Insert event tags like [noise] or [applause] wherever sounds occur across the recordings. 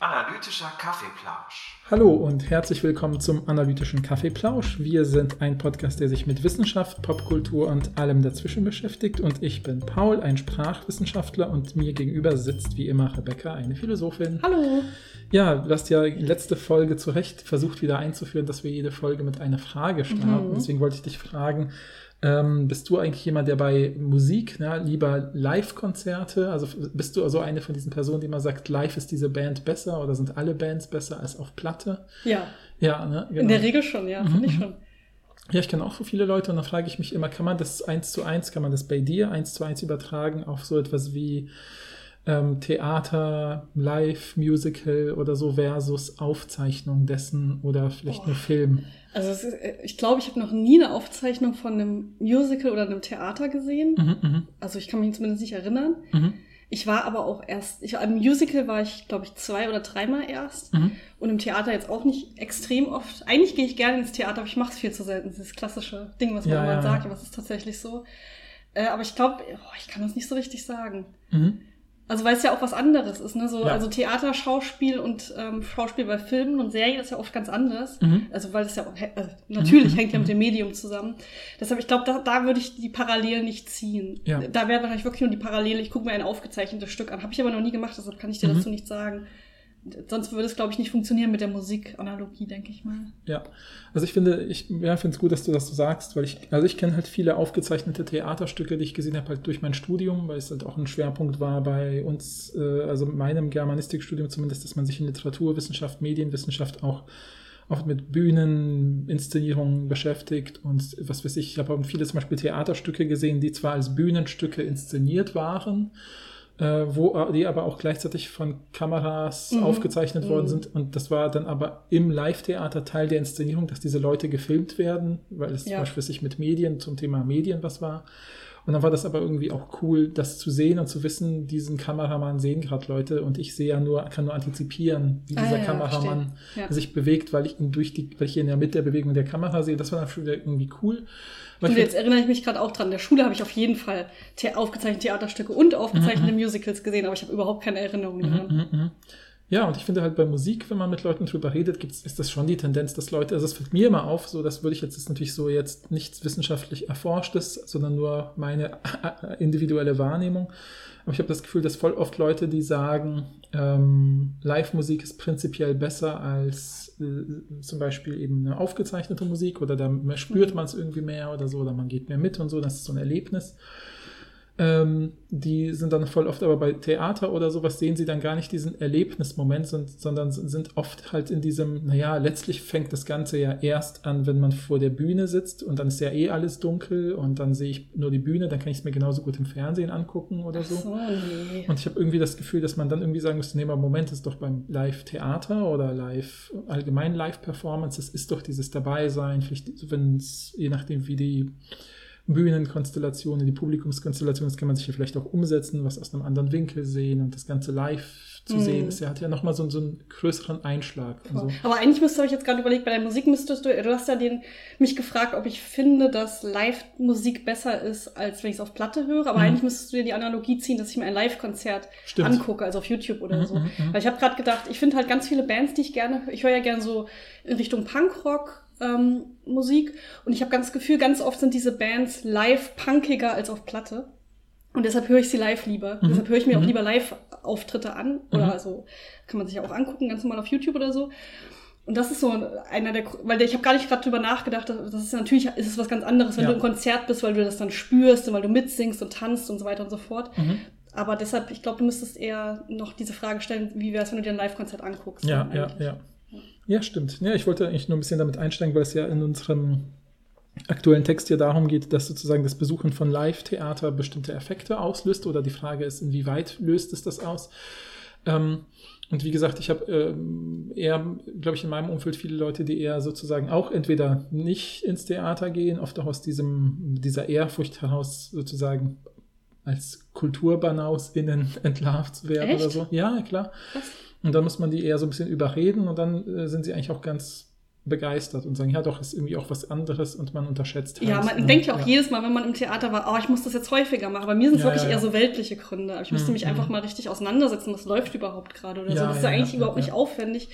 Analytischer Kaffeeplausch. Hallo und herzlich willkommen zum Analytischen Kaffeeplausch. Wir sind ein Podcast, der sich mit Wissenschaft, Popkultur und allem dazwischen beschäftigt. Und ich bin Paul, ein Sprachwissenschaftler und mir gegenüber sitzt wie immer Rebecca, eine Philosophin. Hallo. Ja, du hast ja letzte Folge zu Recht versucht wieder einzuführen, dass wir jede Folge mit einer Frage starten. Mhm. Deswegen wollte ich dich fragen, ähm, bist du eigentlich jemand, der bei Musik ne, lieber Live-Konzerte, also bist du also eine von diesen Personen, die immer sagt, live ist diese Band besser oder sind alle Bands besser als auf Platte? Ja, Ja, ne, in der Regel schon, ja, finde ich schon. Ja, ich kenne auch so viele Leute und da frage ich mich immer, kann man das eins zu eins, kann man das bei dir eins zu eins übertragen auf so etwas wie ähm, Theater, Live, Musical oder so versus Aufzeichnung dessen oder vielleicht nur Film? Also ist, äh, ich glaube, ich habe noch nie eine Aufzeichnung von einem Musical oder einem Theater gesehen. Mhm, mhm, Also ich kann mich zumindest nicht erinnern. mhm, Ich war aber auch erst, ich, am Musical war ich, glaube ich, zwei oder dreimal erst. mhm. Und im Theater jetzt auch nicht extrem oft. Eigentlich gehe ich gerne ins Theater, aber ich mache es viel zu selten. Dieses klassische Ding, was man Ja, immer ja, sagt, aber es ist tatsächlich so. Äh, aber ich glaube, oh, ich kann das nicht so richtig sagen. mhm. Also weil es ja auch was anderes ist, ne? So, Ja. Also Theater, Schauspiel und ähm, Schauspiel bei Filmen und Serien ist ja oft ganz anders. Mhm. Also weil es ja auch, also natürlich Mhm. hängt ja mit dem Medium zusammen. Deshalb, ich glaube, da, da würde ich die Parallelen nicht ziehen. Ja. Da wäre wahrscheinlich wirklich nur die Parallele, ich gucke mir ein aufgezeichnetes Stück an. Habe ich aber noch nie gemacht, deshalb kann ich dir Mhm. dazu nicht sagen. Sonst würde es, glaube ich, nicht funktionieren mit der Musikanalogie, denke ich mal. Ja, also ich finde, ich ja, finde es gut, dass du das so sagst, weil ich, also ich kenne halt viele aufgezeichnete Theaterstücke, die ich gesehen habe, halt durch mein Studium, weil es halt auch ein Schwerpunkt war bei uns, äh, also meinem Germanistikstudium zumindest, dass man sich in Literaturwissenschaft, Medienwissenschaft auch oft mit Bühnen, Inszenierungen beschäftigt und was weiß ich, ich habe auch viele zum Beispiel Theaterstücke gesehen, die zwar als Bühnenstücke inszeniert waren, äh, wo die aber auch gleichzeitig von Kameras Mhm. aufgezeichnet worden Mhm. sind. Und das war dann aber im Live-Theater Teil der Inszenierung, dass diese Leute gefilmt werden, weil es Ja. zum Beispiel sich mit Medien zum Thema Medien was war. Und dann war das aber irgendwie auch cool, das zu sehen und zu wissen, diesen Kameramann sehen gerade Leute und ich sehe ja nur, kann nur antizipieren, wie Ah, dieser ja, Kameramann. Ja. sich bewegt, weil ich ihn durch die, weil ich ihn ja mit der Bewegung der Kamera sehe. Das war dann schon wieder irgendwie cool. Und jetzt erinnere ich mich gerade auch dran, in der Schule habe ich auf jeden Fall the aufgezeichnete Theaterstücke und aufgezeichnete Musicals gesehen, aber ich habe überhaupt keine Erinnerung daran. Mhm, mhm. Ja, und ich finde halt bei Musik, wenn man mit Leuten drüber redet, gibt's, ist das schon die Tendenz, dass Leute, also es fällt mir immer auf, so das würde ich jetzt, ist natürlich so jetzt nichts wissenschaftlich Erforschtes, sondern nur meine [laughs] individuelle Wahrnehmung. Aber ich habe das Gefühl, dass voll oft Leute, die sagen, ähm, Live-Musik ist prinzipiell besser als äh, zum Beispiel eben eine aufgezeichnete Musik oder da spürt man es irgendwie mehr oder so, oder man geht mehr mit und so, das ist so ein Erlebnis. Ähm, die sind dann voll oft aber bei Theater oder sowas sehen sie dann gar nicht diesen Erlebnismoment, son- sondern sind oft halt in diesem, naja, letztlich fängt das Ganze ja erst an, wenn man vor der Bühne sitzt und dann ist ja eh alles dunkel und dann sehe ich nur die Bühne, dann kann ich es mir genauso gut im Fernsehen angucken oder so. So, nee. Und ich habe irgendwie das Gefühl, dass man dann irgendwie sagen müsste, nee, mal Moment, ist doch beim Live-Theater oder Live, allgemein Live-Performance, das ist doch dieses Dabeisein, vielleicht, wenn es, je nachdem, wie die Bühnenkonstellationen, die Publikumskonstellationen, das kann man sich ja vielleicht auch umsetzen, was aus einem anderen Winkel sehen und das Ganze live zu Mhm. sehen, ist ja, hat ja nochmal so, so einen größeren Einschlag. So. Aber eigentlich müsste, habe ich jetzt gerade überlegt, bei der Musik müsstest du, du hast ja den, mich gefragt, ob ich finde, dass Live-Musik besser ist, als wenn ich es auf Platte höre. Aber Mhm. eigentlich müsstest du dir die Analogie ziehen, dass ich mir ein Live-Konzert angucke, also auf YouTube oder Mhm, so. mhm, mhm. Weil ich habe gerade gedacht, ich finde halt ganz viele Bands, die ich gerne, ich höre ja gerne so in Richtung Punkrock. Ähm, Musik und ich habe ganz das Gefühl, ganz oft sind diese Bands live punkiger als auf Platte. Und deshalb höre ich sie live lieber. Mhm. Deshalb höre ich mir auch Mhm. lieber Live-Auftritte an. Mhm. Oder also kann man sich ja auch angucken, ganz normal auf YouTube oder so. Und das ist so einer der, weil ich habe gar nicht gerade drüber nachgedacht, das ist natürlich, ist es was ganz anderes, wenn Ja. du im Konzert bist, weil du das dann spürst und weil du mitsingst und tanzt und so weiter und so fort. Mhm. Aber deshalb, ich glaube, du müsstest eher noch diese Frage stellen, wie wäre es, wenn du dir ein Live-Konzert anguckst? Ja, ja, ja. Ja, stimmt. Ja, ich wollte eigentlich nur ein bisschen damit einsteigen, weil es ja in unserem aktuellen Text hier darum geht, dass sozusagen das Besuchen von Live-Theater bestimmte Effekte auslöst oder die Frage ist, inwieweit löst es das aus? Ähm, und wie gesagt, ich habe ähm, eher, glaube ich, in meinem Umfeld viele Leute, die eher sozusagen auch entweder nicht ins Theater gehen, oft auch aus diesem, dieser Ehrfurcht heraus sozusagen als Kulturbanaus innen [laughs] entlarvt werden Echt? oder so. Ja, klar. Krass. Und dann muss man die eher so ein bisschen überreden und dann äh, sind sie eigentlich auch ganz begeistert und sagen, ja doch, ist irgendwie auch was anderes und man unterschätzt halt. Ja, man ne? denkt ja auch ja. jedes Mal, wenn man im Theater war, oh, ich muss das jetzt häufiger machen. Bei mir sind es ja, wirklich ja, eher so weltliche Gründe. Ich müsste mhm. mich einfach mal richtig auseinandersetzen, was läuft überhaupt gerade oder so. Das ist ja, eigentlich überhaupt nicht aufwendig.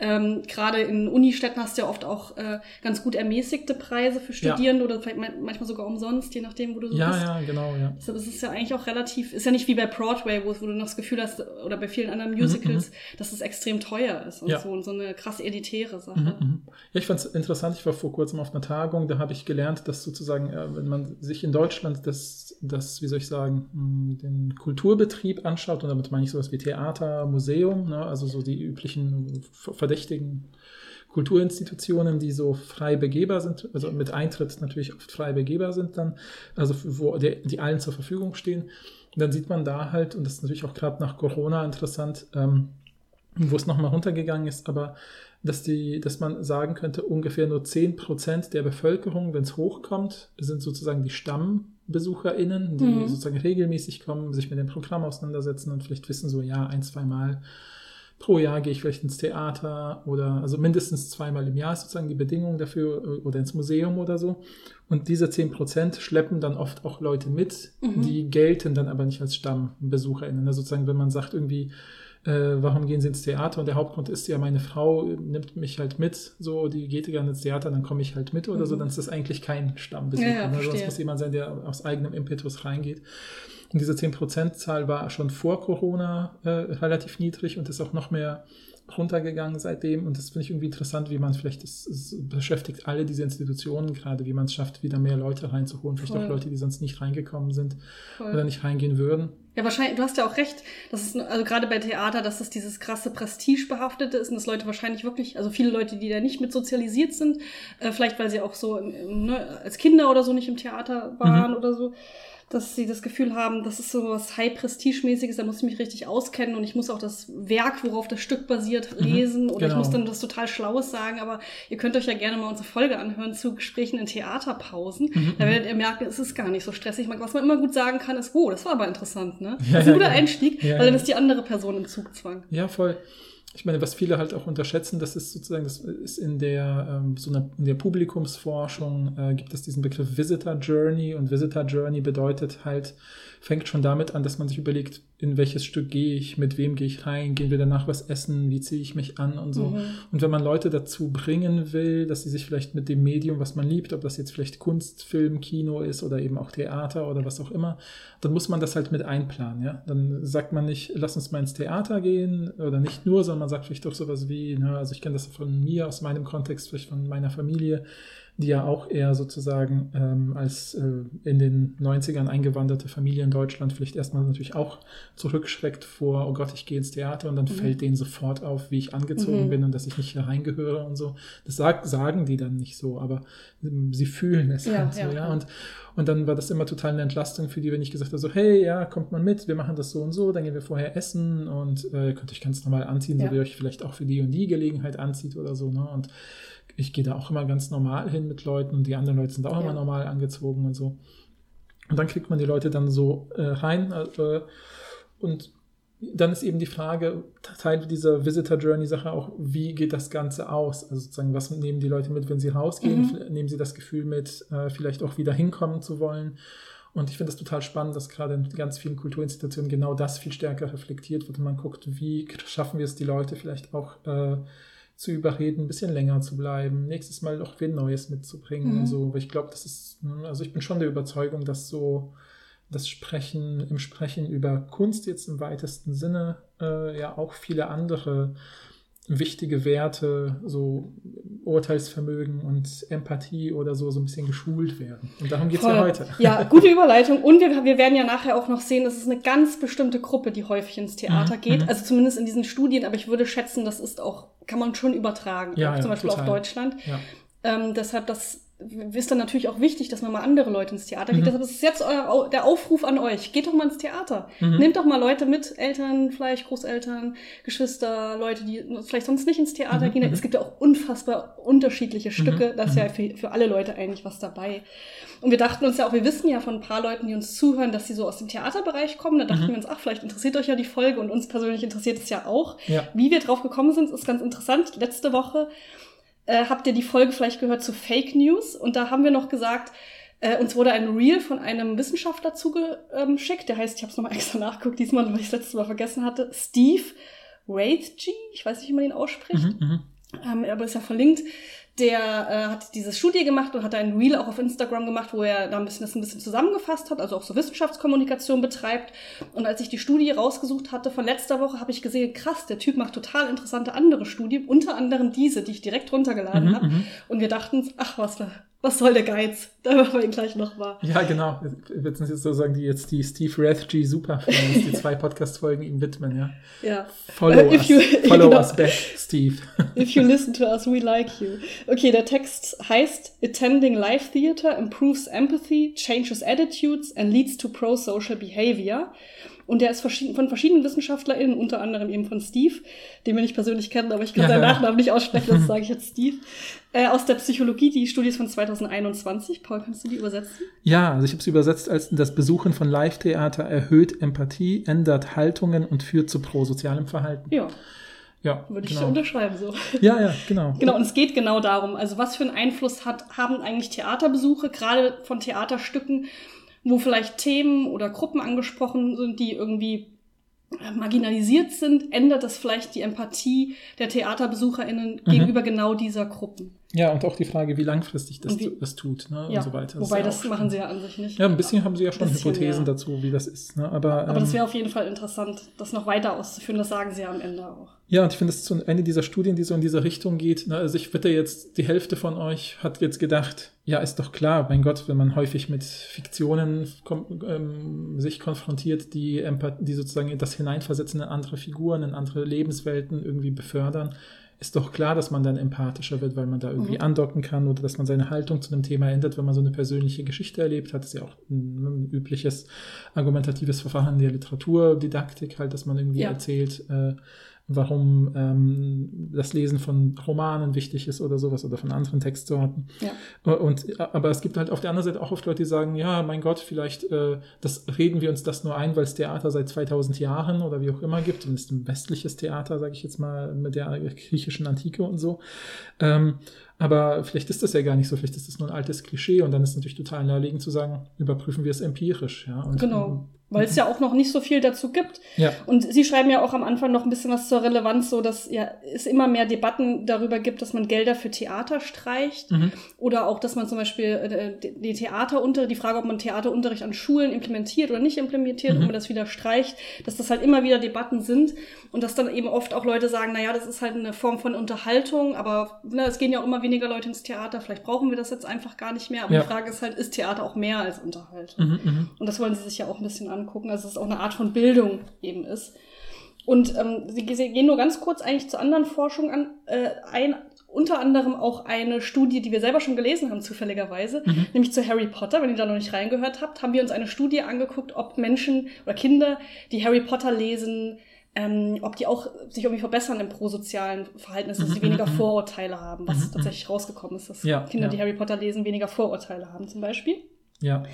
Ähm, Gerade in Unistädten hast du ja oft auch äh, ganz gut ermäßigte Preise für Studierende ja. oder vielleicht manchmal sogar umsonst, je nachdem, wo du so ja, bist. Ja, ja, genau, ja. Deshalb ist es ja eigentlich auch relativ, ist ja nicht wie bei Broadway, wo, wo du noch das Gefühl hast, oder bei vielen anderen Musicals, mhm, mhm. dass es extrem teuer ist und ja. so und so eine krass elitäre Sache. Mhm, mhm. ja, ich fand es interessant, ich war vor kurzem auf einer Tagung, da habe ich gelernt, dass sozusagen, äh, wenn man sich in Deutschland das, das, wie soll ich sagen, hm, den Kulturbetrieb anschaut, und damit meine ich sowas wie Theater, Museum, ne, also so die üblichen Verdächtigen Kulturinstitutionen, die so frei begehbar sind, also mit Eintritt natürlich oft frei begehbar sind dann, also wo die, die allen zur Verfügung stehen. Und dann sieht man da halt, und das ist natürlich auch gerade nach Corona interessant, ähm, wo es nochmal runtergegangen ist, aber dass, die, dass man sagen könnte, ungefähr nur 10% der Bevölkerung, wenn es hochkommt, sind sozusagen die StammbesucherInnen, die mhm. sozusagen regelmäßig kommen, sich mit dem Programm auseinandersetzen und vielleicht wissen so, ja, ein, zwei Mal pro Jahr gehe ich vielleicht ins Theater oder also mindestens zweimal im Jahr ist sozusagen die Bedingung dafür äh, oder ins Museum oder so. Und diese 10% schleppen dann oft auch Leute mit, mhm. die gelten dann aber nicht als StammbesucherInnen. Also sozusagen, wenn man sagt irgendwie, äh, warum gehen sie ins Theater? Und der Hauptgrund ist ja, meine Frau nimmt mich halt mit, so, die geht gerne ins Theater, dann komme ich halt mit oder mhm. so, dann ist das eigentlich kein Stammbesucher. Ja, ja, ne? Sonst muss jemand sein, der aus eigenem Impetus reingeht. Und diese 10%-Zahl war schon vor Corona äh, relativ niedrig und ist auch noch mehr runtergegangen seitdem. Und das finde ich irgendwie interessant, wie man vielleicht, das beschäftigt alle diese Institutionen gerade, wie man es schafft, wieder mehr Leute reinzuholen. Vielleicht Voll. auch Leute, die sonst nicht reingekommen sind Voll. oder nicht reingehen würden. Ja, wahrscheinlich, du hast ja auch recht, dass es, also gerade bei Theater, dass es dieses krasse Prestigebehaftete ist und dass Leute wahrscheinlich wirklich, also viele Leute, die da nicht mit sozialisiert sind, äh, vielleicht weil sie auch so ne, als Kinder oder so nicht im Theater waren mhm. oder so, dass sie das Gefühl haben, das ist so was High-Prestige-mäßiges, da muss ich mich richtig auskennen und ich muss auch das Werk, worauf das Stück basiert, mhm. lesen mhm, oder genau. ich muss dann das total Schlaues sagen, aber ihr könnt euch ja gerne mal unsere Folge anhören zu Gesprächen in Theaterpausen. Mhm, da werdet ihr merken, es ist gar nicht so stressig. Was man immer gut sagen kann, ist, oh, das war aber interessant, ne? Das ist ein guter genau. Einstieg, weil dann ist die andere Person im Zugzwang. Ja, voll ich meine, was viele halt auch unterschätzen, das ist sozusagen, das ist in der, ähm, so einer, in der Publikumsforschung äh, gibt es diesen Begriff Visitor Journey und Visitor Journey bedeutet halt, fängt schon damit an, dass man sich überlegt, in welches Stück gehe ich, mit wem gehe ich rein, gehen wir danach was essen, wie ziehe ich mich an und so. Mhm. Und wenn man Leute dazu bringen will, dass sie sich vielleicht mit dem Medium, was man liebt, ob das jetzt vielleicht Kunst, Film, Kino ist oder eben auch Theater oder was auch immer, dann muss man das halt mit einplanen. Ja? Dann sagt man nicht, lass uns mal ins Theater gehen oder nicht nur, sondern man sagt vielleicht doch sowas wie, ne, also ich kenne das von mir aus meinem Kontext, vielleicht von meiner Familie, die ja auch eher sozusagen ähm, als äh, in den 90ern eingewanderte Familie in Deutschland vielleicht erstmal natürlich auch zurückschreckt vor, oh Gott, ich gehe ins Theater und dann mhm. fällt denen sofort auf, wie ich angezogen mhm. bin und dass ich nicht hier reingehöre und so. Das sag, sagen die dann nicht so, aber ähm, sie fühlen es ja, halt so, ja. ja. Und, und dann war das immer total eine Entlastung für die, wenn ich gesagt habe, so, hey, ja, kommt mal mit, wir machen das so und so, dann gehen wir vorher essen und äh, ihr könnt euch ganz normal anziehen, ja. so wie ihr euch vielleicht auch für die und die Gelegenheit anzieht oder so, ne? Und ich gehe da auch immer ganz normal hin mit Leuten und die anderen Leute sind auch ja. immer normal angezogen und so. Und dann kriegt man die Leute dann so äh, rein äh, und dann ist eben die Frage, Teil dieser Visitor Journey Sache auch, wie geht das Ganze aus? Also sozusagen, was nehmen die Leute mit, wenn sie rausgehen? Mhm. Nehmen sie das Gefühl mit, äh, vielleicht auch wieder hinkommen zu wollen? Und ich finde das total spannend, dass gerade in ganz vielen Kulturinstitutionen genau das viel stärker reflektiert wird und man guckt, wie schaffen wir es, die Leute vielleicht auch äh, zu überreden, ein bisschen länger zu bleiben, nächstes Mal auch viel Neues mitzubringen mhm. und so. Aber ich glaube, das ist, hm, also ich bin schon der Überzeugung, dass so das Sprechen, im Sprechen über Kunst jetzt im weitesten Sinne äh, ja auch viele andere wichtige Werte, so Urteilsvermögen und Empathie oder so, so ein bisschen geschult werden. Und darum geht es ja heute. Ja, [laughs] gute Überleitung. Und wir, wir werden ja nachher auch noch sehen, es ist eine ganz bestimmte Gruppe, die häufig ins Theater mhm. geht. Mhm. Also zumindest in diesen Studien, aber ich würde schätzen, das ist auch, kann man schon übertragen, ja, ja, zum Beispiel total. auf Deutschland. Ja. Ähm, deshalb, das ist dann natürlich auch wichtig, dass man mal andere Leute ins Theater geht. Mhm. Deshalb ist jetzt euer, der Aufruf an euch. Geht doch mal ins Theater. Mhm. Nehmt doch mal Leute mit, Eltern, vielleicht Großeltern, Geschwister, Leute, die vielleicht sonst nicht ins Theater mhm. gehen. Es gibt ja auch unfassbar unterschiedliche Stücke. Mhm. Da ist ja mhm. für, für alle Leute eigentlich was dabei. Und wir dachten uns ja auch, wir wissen ja von ein paar Leuten, die uns zuhören, dass sie so aus dem Theaterbereich kommen. Da dachten mhm. wir uns, ach, vielleicht interessiert euch ja die Folge und uns persönlich interessiert es ja auch. Ja. Wie wir drauf gekommen sind, ist ganz interessant. Letzte Woche äh, habt ihr die Folge vielleicht gehört zu Fake News. Und da haben wir noch gesagt, äh, uns wurde ein Reel von einem Wissenschaftler zugeschickt. Der heißt, ich habe es nochmal [laughs] extra nachgeguckt, diesmal, weil ich es letztes Mal vergessen hatte, Steve Wraithgy. Ich weiß nicht, wie man ihn ausspricht. Mhm, ähm, aber ist ja verlinkt der äh, hat diese Studie gemacht und hat ein Reel auch auf Instagram gemacht, wo er da ein bisschen das ein bisschen zusammengefasst hat, also auch so Wissenschaftskommunikation betreibt. Und als ich die Studie rausgesucht hatte von letzter Woche, habe ich gesehen, krass, der Typ macht total interessante andere Studien, unter anderem diese, die ich direkt runtergeladen Mhm, habe. mhm. Und wir dachten, ach was, was soll der Geiz? Da machen wir ihn gleich noch mal. Ja, genau. Wir jetzt sozusagen die jetzt die Steve Rathgy Superfans, die zwei Podcast-Folgen ihm widmen, ja. Ja. Follow if us. you- [laughs] Follow genau. us back, Steve. If you listen to us, we like you. Okay, der Text heißt Attending Live Theater improves empathy, changes attitudes and leads to pro-social behavior. Und der ist von verschiedenen WissenschaftlerInnen, unter anderem eben von Steve, den wir nicht persönlich kennen, aber ich kann Ja, seinen. Nachnamen nicht aussprechen, das [laughs] sage ich jetzt Steve. Äh, aus der Psychologie, die Studie ist von 2021. Paul, kannst du die übersetzen? Ja, also ich habe es übersetzt als das Besuchen von Live-Theater erhöht Empathie, ändert Haltungen und führt zu prosozialem Verhalten. Ja, Ja, würde ich genau. unterschreiben so. Ja, ja, genau. [laughs] Genau, und es geht genau darum, also was für einen Einfluss hat, haben eigentlich Theaterbesuche, gerade von Theaterstücken, wo vielleicht Themen oder Gruppen angesprochen sind, die irgendwie äh, marginalisiert sind, ändert das vielleicht die Empathie der TheaterbesucherInnen Mhm. gegenüber genau dieser Gruppen. Ja, und auch die Frage, wie langfristig das, wie- das tut ne, ja, und so weiter. wobei ist ja das machen sie ja an sich nicht. Ja, ein bisschen haben sie ja schon Hypothesen ja. dazu, wie das ist. Ne? Aber, Aber das ähm, wäre auf jeden Fall interessant, das noch weiter auszuführen, das sagen sie ja am Ende auch. Ja, und ich finde, das ist so eine dieser Studien, die so in diese Richtung geht. Ne? Also ich wette jetzt, die Hälfte von euch hat jetzt gedacht, ja, ist doch klar, mein Gott, wenn man häufig mit Fiktionen ähm, sich konfrontiert, die, Empath die sozusagen das Hineinversetzen in andere Figuren, in andere Lebenswelten irgendwie befördern, ist doch klar, dass man dann empathischer wird, weil man da irgendwie Mhm. andocken kann oder dass man seine Haltung zu einem Thema ändert, wenn man so eine persönliche Geschichte erlebt hat. Das ist ja auch ein, übliches argumentatives Verfahren in der Literaturdidaktik, halt, dass man irgendwie Ja. erzählt, äh, warum ähm, das Lesen von Romanen wichtig ist oder sowas oder von anderen Textsorten. Ja. Und aber es gibt halt auf der anderen Seite auch oft Leute, die sagen, ja, mein Gott, vielleicht äh, das reden wir uns das nur ein, weil es Theater seit 2000 Jahren oder wie auch immer gibt, zumindest ein westliches Theater, sage ich jetzt mal, mit der griechischen Antike und so. Ähm, aber vielleicht ist das ja gar nicht so, vielleicht ist das nur ein altes Klischee und dann ist es natürlich total naheliegend zu sagen, überprüfen wir es empirisch, ja. Und, Genau. Weil es ja auch noch nicht so viel dazu gibt. Ja, Und Sie schreiben ja auch am Anfang noch ein bisschen was zur Relevanz, so dass ja es immer mehr Debatten darüber gibt, dass man Gelder für Theater streicht mhm. oder auch, dass man zum Beispiel äh, die- Theaterunterricht, die Frage, ob man Theaterunterricht an Schulen implementiert oder nicht implementiert, Mhm. ob man das wieder streicht, dass das halt immer wieder Debatten sind und dass dann eben oft auch Leute sagen, naja, das ist halt eine Form von Unterhaltung, aber ne, es gehen ja auch immer weniger Leute ins Theater, vielleicht brauchen wir das jetzt einfach gar nicht mehr. Aber Ja. die Frage ist halt, ist Theater auch mehr als Unterhaltung? Mhm, mhm. Und das wollen sie sich ja auch ein bisschen angucken, also dass es auch eine Art von Bildung eben ist. Und ähm, sie, gehen nur ganz kurz eigentlich zu anderen Forschungen an, äh, ein, unter anderem auch eine Studie, die wir selber schon gelesen haben, zufälligerweise, Mhm. nämlich zu Harry Potter. Wenn ihr da noch nicht reingehört habt, haben wir uns eine Studie angeguckt, ob Menschen oder Kinder, die Harry Potter lesen, ähm, ob die auch sich irgendwie verbessern im prosozialen Verhalten, dass Mhm, sie weniger mhm, mhm. Vorurteile haben, was tatsächlich rausgekommen ist, dass Ja, Kinder, ja. die Harry Potter lesen, weniger Vorurteile haben zum Beispiel. Ja.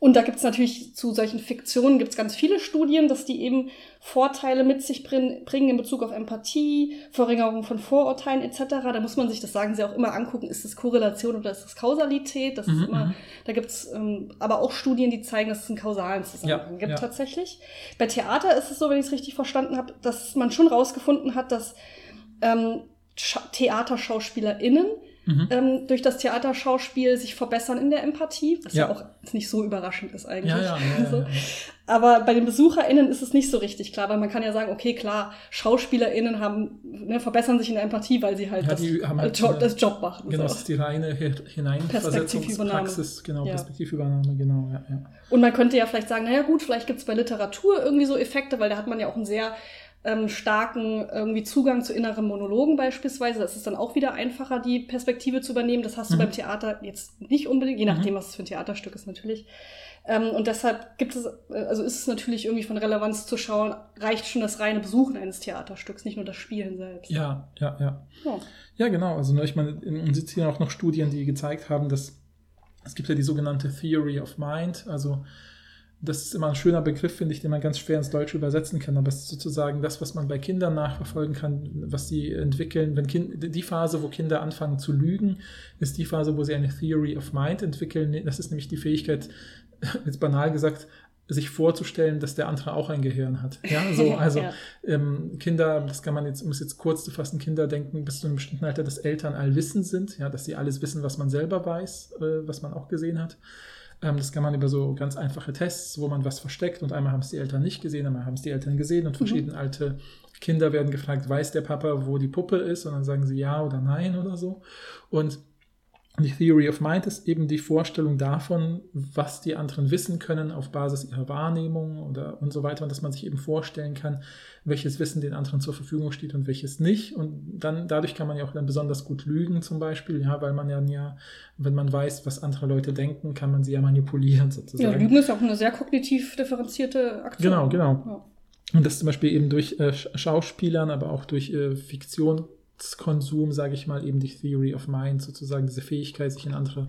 Und da gibt es natürlich zu solchen Fiktionen gibt's ganz viele Studien, dass die eben Vorteile mit sich brin- bringen in Bezug auf Empathie, Verringerung von Vorurteilen etc. Da muss man sich, das sagen sie auch immer, angucken, ist das Korrelation oder ist das Kausalität? Das Mhm, ist immer, mhm. da gibt's ähm, aber auch Studien, die zeigen, dass es einen kausalen Zusammenhang Ja, gibt ja. tatsächlich. Bei Theater ist es so, wenn ich es richtig verstanden habe, dass man schon rausgefunden hat, dass ähm, Scha- TheaterschauspielerInnen Mhm. ähm, durch das Theaterschauspiel sich verbessern in der Empathie, was ja, Ja. auch nicht so überraschend ist eigentlich. Ja, ja, ja, ja, So. ja. Aber bei den BesucherInnen ist es nicht so richtig klar, weil man kann ja sagen, okay, klar, SchauspielerInnen haben, ne, verbessern sich in der Empathie, weil sie halt, das, die haben halt eine- das Job machen. Genau, das so. ist die reine Hi- Hineinversetzungspraxis, genau. Perspektivübernahme, genau, ja, ja. Und man könnte ja vielleicht sagen, naja gut, vielleicht gibt es bei Literatur irgendwie so Effekte, weil da hat man ja auch einen sehr ähm, starken irgendwie Zugang zu inneren Monologen beispielsweise. Das ist dann auch wieder einfacher, die Perspektive zu übernehmen. Das hast du Mhm. beim Theater jetzt nicht unbedingt, je nachdem, was es für ein Theaterstück ist natürlich. Ähm, und deshalb gibt es, äh, also ist es natürlich irgendwie von Relevanz zu schauen, reicht schon das reine Besuchen eines Theaterstücks, nicht nur das Spielen selbst. Ja, ja, ja. Ja. Ja, genau. Also ne, ich meine, es gibt hier auch noch Studien, die gezeigt haben, dass es gibt ja die sogenannte Theory of Mind, also das ist immer ein schöner Begriff, finde ich, den man ganz schwer ins Deutsche übersetzen kann. Aber es ist sozusagen das, was man bei Kindern nachverfolgen kann, was sie entwickeln. Wenn kind, die Phase, wo Kinder anfangen zu lügen, ist die Phase, wo sie eine Theory of Mind entwickeln. Das ist nämlich die Fähigkeit, [laughs] jetzt banal gesagt, sich vorzustellen, dass der andere auch ein Gehirn hat. Ja, so, [laughs] also ja. Ähm, Kinder, das kann man jetzt, um es jetzt kurz zu fassen, Kinder denken bis zu einem bestimmten Alter, dass Eltern allwissend sind, ja, dass sie alles wissen, was man selber weiß, äh, was man auch gesehen hat. Ähm, das kann man über so ganz einfache Tests, wo man was versteckt und einmal haben es die Eltern nicht gesehen, einmal haben es die Eltern gesehen und mhm. verschiedene alte Kinder werden gefragt, weiß der Papa, wo die Puppe ist? Und dann sagen sie ja oder nein oder so. Und die Theory of Mind ist eben die Vorstellung davon, was die anderen wissen können auf Basis ihrer Wahrnehmung oder und so weiter und dass man sich eben vorstellen kann, welches Wissen den anderen zur Verfügung steht und welches nicht. Und dann dadurch kann man ja auch dann besonders gut lügen zum Beispiel, ja, weil man ja, ja wenn man weiß, was andere Leute denken, kann man sie ja manipulieren sozusagen. Ja, Lügen ist auch eine sehr kognitiv differenzierte Aktion. Genau, genau. Ja. Und das zum Beispiel eben durch äh, Schauspielern, aber auch durch äh, Fiktion Konsum, sage ich mal, eben die Theory of Mind, sozusagen diese Fähigkeit, sich in andere,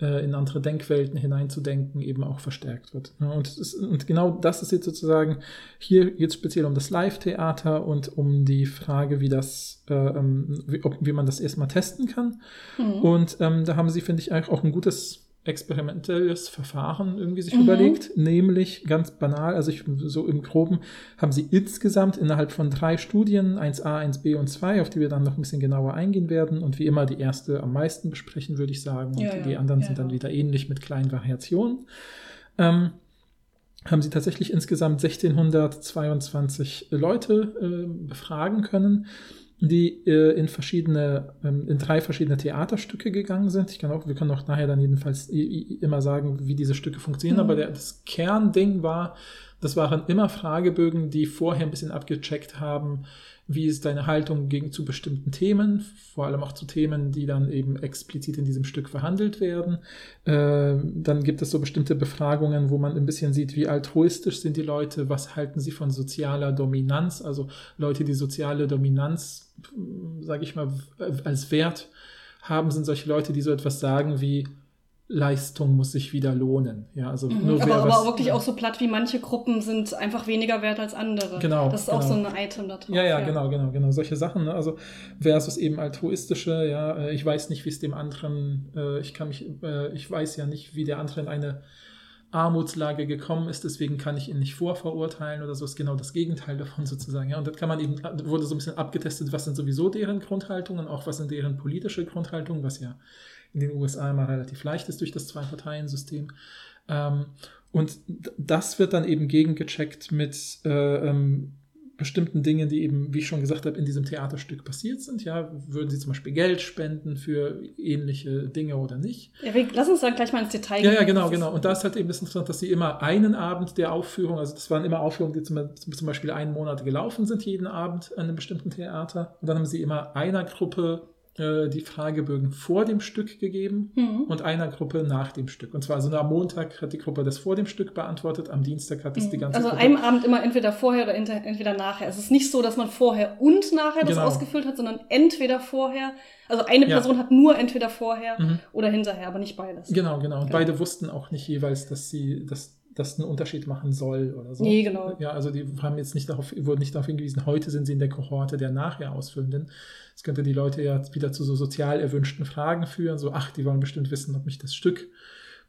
äh, in andere Denkwelten hineinzudenken, eben auch verstärkt wird. Und, ist, und, genau das ist jetzt sozusagen, hier geht es speziell um das Live-Theater und um die Frage, wie das, äh, ähm, wie, ob, wie man das erstmal testen kann. Mhm. Und ähm, da haben sie, finde ich, auch ein gutes experimentelles Verfahren irgendwie sich mhm. überlegt, nämlich ganz banal, also ich, so im Groben haben sie insgesamt innerhalb von drei Studien, 1a, 1b und 2, auf die wir dann noch ein bisschen genauer eingehen werden und wie immer die erste am meisten besprechen, würde ich sagen, und ja, die anderen ja, sind dann wieder ähnlich mit kleinen Variationen. Ähm, haben sie tatsächlich insgesamt 1622 Leute äh, befragen können die äh, in verschiedene, ähm, in drei verschiedene Theaterstücke gegangen sind. Ich kann auch, wir können auch nachher dann jedenfalls immer sagen, wie diese Stücke funktionieren, mhm. aber der, das Kernding war, das waren immer Fragebögen, die vorher ein bisschen abgecheckt haben, wie ist deine Haltung gegen zu bestimmten Themen, vor allem auch zu Themen, die dann eben explizit in diesem Stück verhandelt werden. Äh, dann gibt es so bestimmte Befragungen, wo man ein bisschen sieht, wie altruistisch sind die Leute, was halten sie von sozialer Dominanz, also Leute, die soziale Dominanz, sage ich mal, als Wert haben, sind solche Leute, die so etwas sagen wie, Leistung muss sich wieder lohnen. Ja, also mhm, nur aber, aber wirklich ja. auch so platt wie manche Gruppen sind einfach weniger wert als andere. Genau. Das ist genau. auch so ein Item da drauf. Ja, ja, ja, genau, genau, genau. Solche Sachen. Ne? Also versus eben altruistische. Ja, äh, ich weiß nicht, wie es dem anderen. Äh, ich kann mich. Äh, ich weiß ja nicht, wie der andere in eine Armutslage gekommen ist, deswegen kann ich ihn nicht vorverurteilen oder so, ist genau das Gegenteil davon sozusagen. Ja, und das kann man eben, wurde so ein bisschen abgetestet, was sind sowieso deren Grundhaltungen, auch was sind deren politische Grundhaltungen, was ja in den USA immer relativ leicht ist durch das Zwei-Parteien-System. Ähm, und das wird dann eben gegengecheckt mit äh, ähm, bestimmten Dingen, die eben, wie ich schon gesagt habe, in diesem Theaterstück passiert sind. Ja, würden sie zum Beispiel Geld spenden für ähnliche Dinge oder nicht? Ja, lass uns dann gleich mal ins Detail gehen. Ja, ja, genau, genau. Und da ist halt eben das interessant, dass sie immer einen Abend der Aufführung, also das waren immer Aufführungen, die zum, zum Beispiel einen Monat gelaufen sind, jeden Abend an einem bestimmten Theater. Und dann haben sie immer einer Gruppe äh, die Fragebögen vor dem Stück gegeben mhm. und einer Gruppe nach dem Stück. Und zwar also am Montag hat die Gruppe das vor dem Stück beantwortet, am Dienstag hat es mhm. die ganze also Gruppe. Also einem Abend immer entweder vorher oder entweder nachher. Es ist nicht so, dass man vorher und nachher das genau. ausgefüllt hat, sondern entweder vorher. Also eine Person ja. hat nur entweder vorher mhm. oder hinterher, aber nicht beides. Genau, genau. Und genau. beide wussten auch nicht jeweils, dass sie, dass das einen Unterschied machen soll oder so. Nee, genau. Ja, also die haben jetzt nicht darauf, wurden nicht darauf hingewiesen, heute sind sie in der Kohorte der nachher Ausfüllenden. Das könnte die Leute ja wieder zu so sozial erwünschten Fragen führen, so, ach, die wollen bestimmt wissen, ob mich das Stück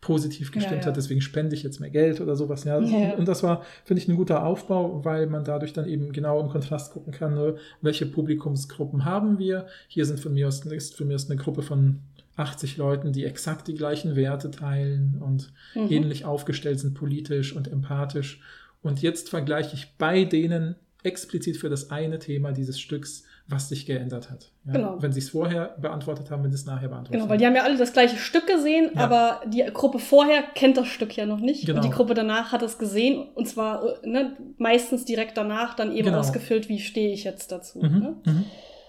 positiv gestimmt ja, ja. hat, deswegen spende ich jetzt mehr Geld oder sowas. Ja. ja. Und das war, finde ich, ein guter Aufbau, weil man dadurch dann eben genau im Kontrast gucken kann, ne, welche Publikumsgruppen haben wir. Hier sind von mir aus, ist von mir aus eine Gruppe von 80 Leuten, die exakt die gleichen Werte teilen und mhm. ähnlich aufgestellt sind politisch und empathisch. Und jetzt vergleiche ich bei denen explizit für das eine Thema dieses Stücks, was sich geändert hat. Ja? Genau. Wenn sie es vorher beantwortet haben, wenn sie es nachher beantwortet genau, haben. Genau, weil die haben ja alle das gleiche Stück gesehen, ja. aber die Gruppe vorher kennt das Stück ja noch nicht. Genau. Und die Gruppe danach hat es gesehen und zwar ne, meistens direkt danach dann eben genau. ausgefüllt, wie stehe ich jetzt dazu. Mhm. Ne? Mhm.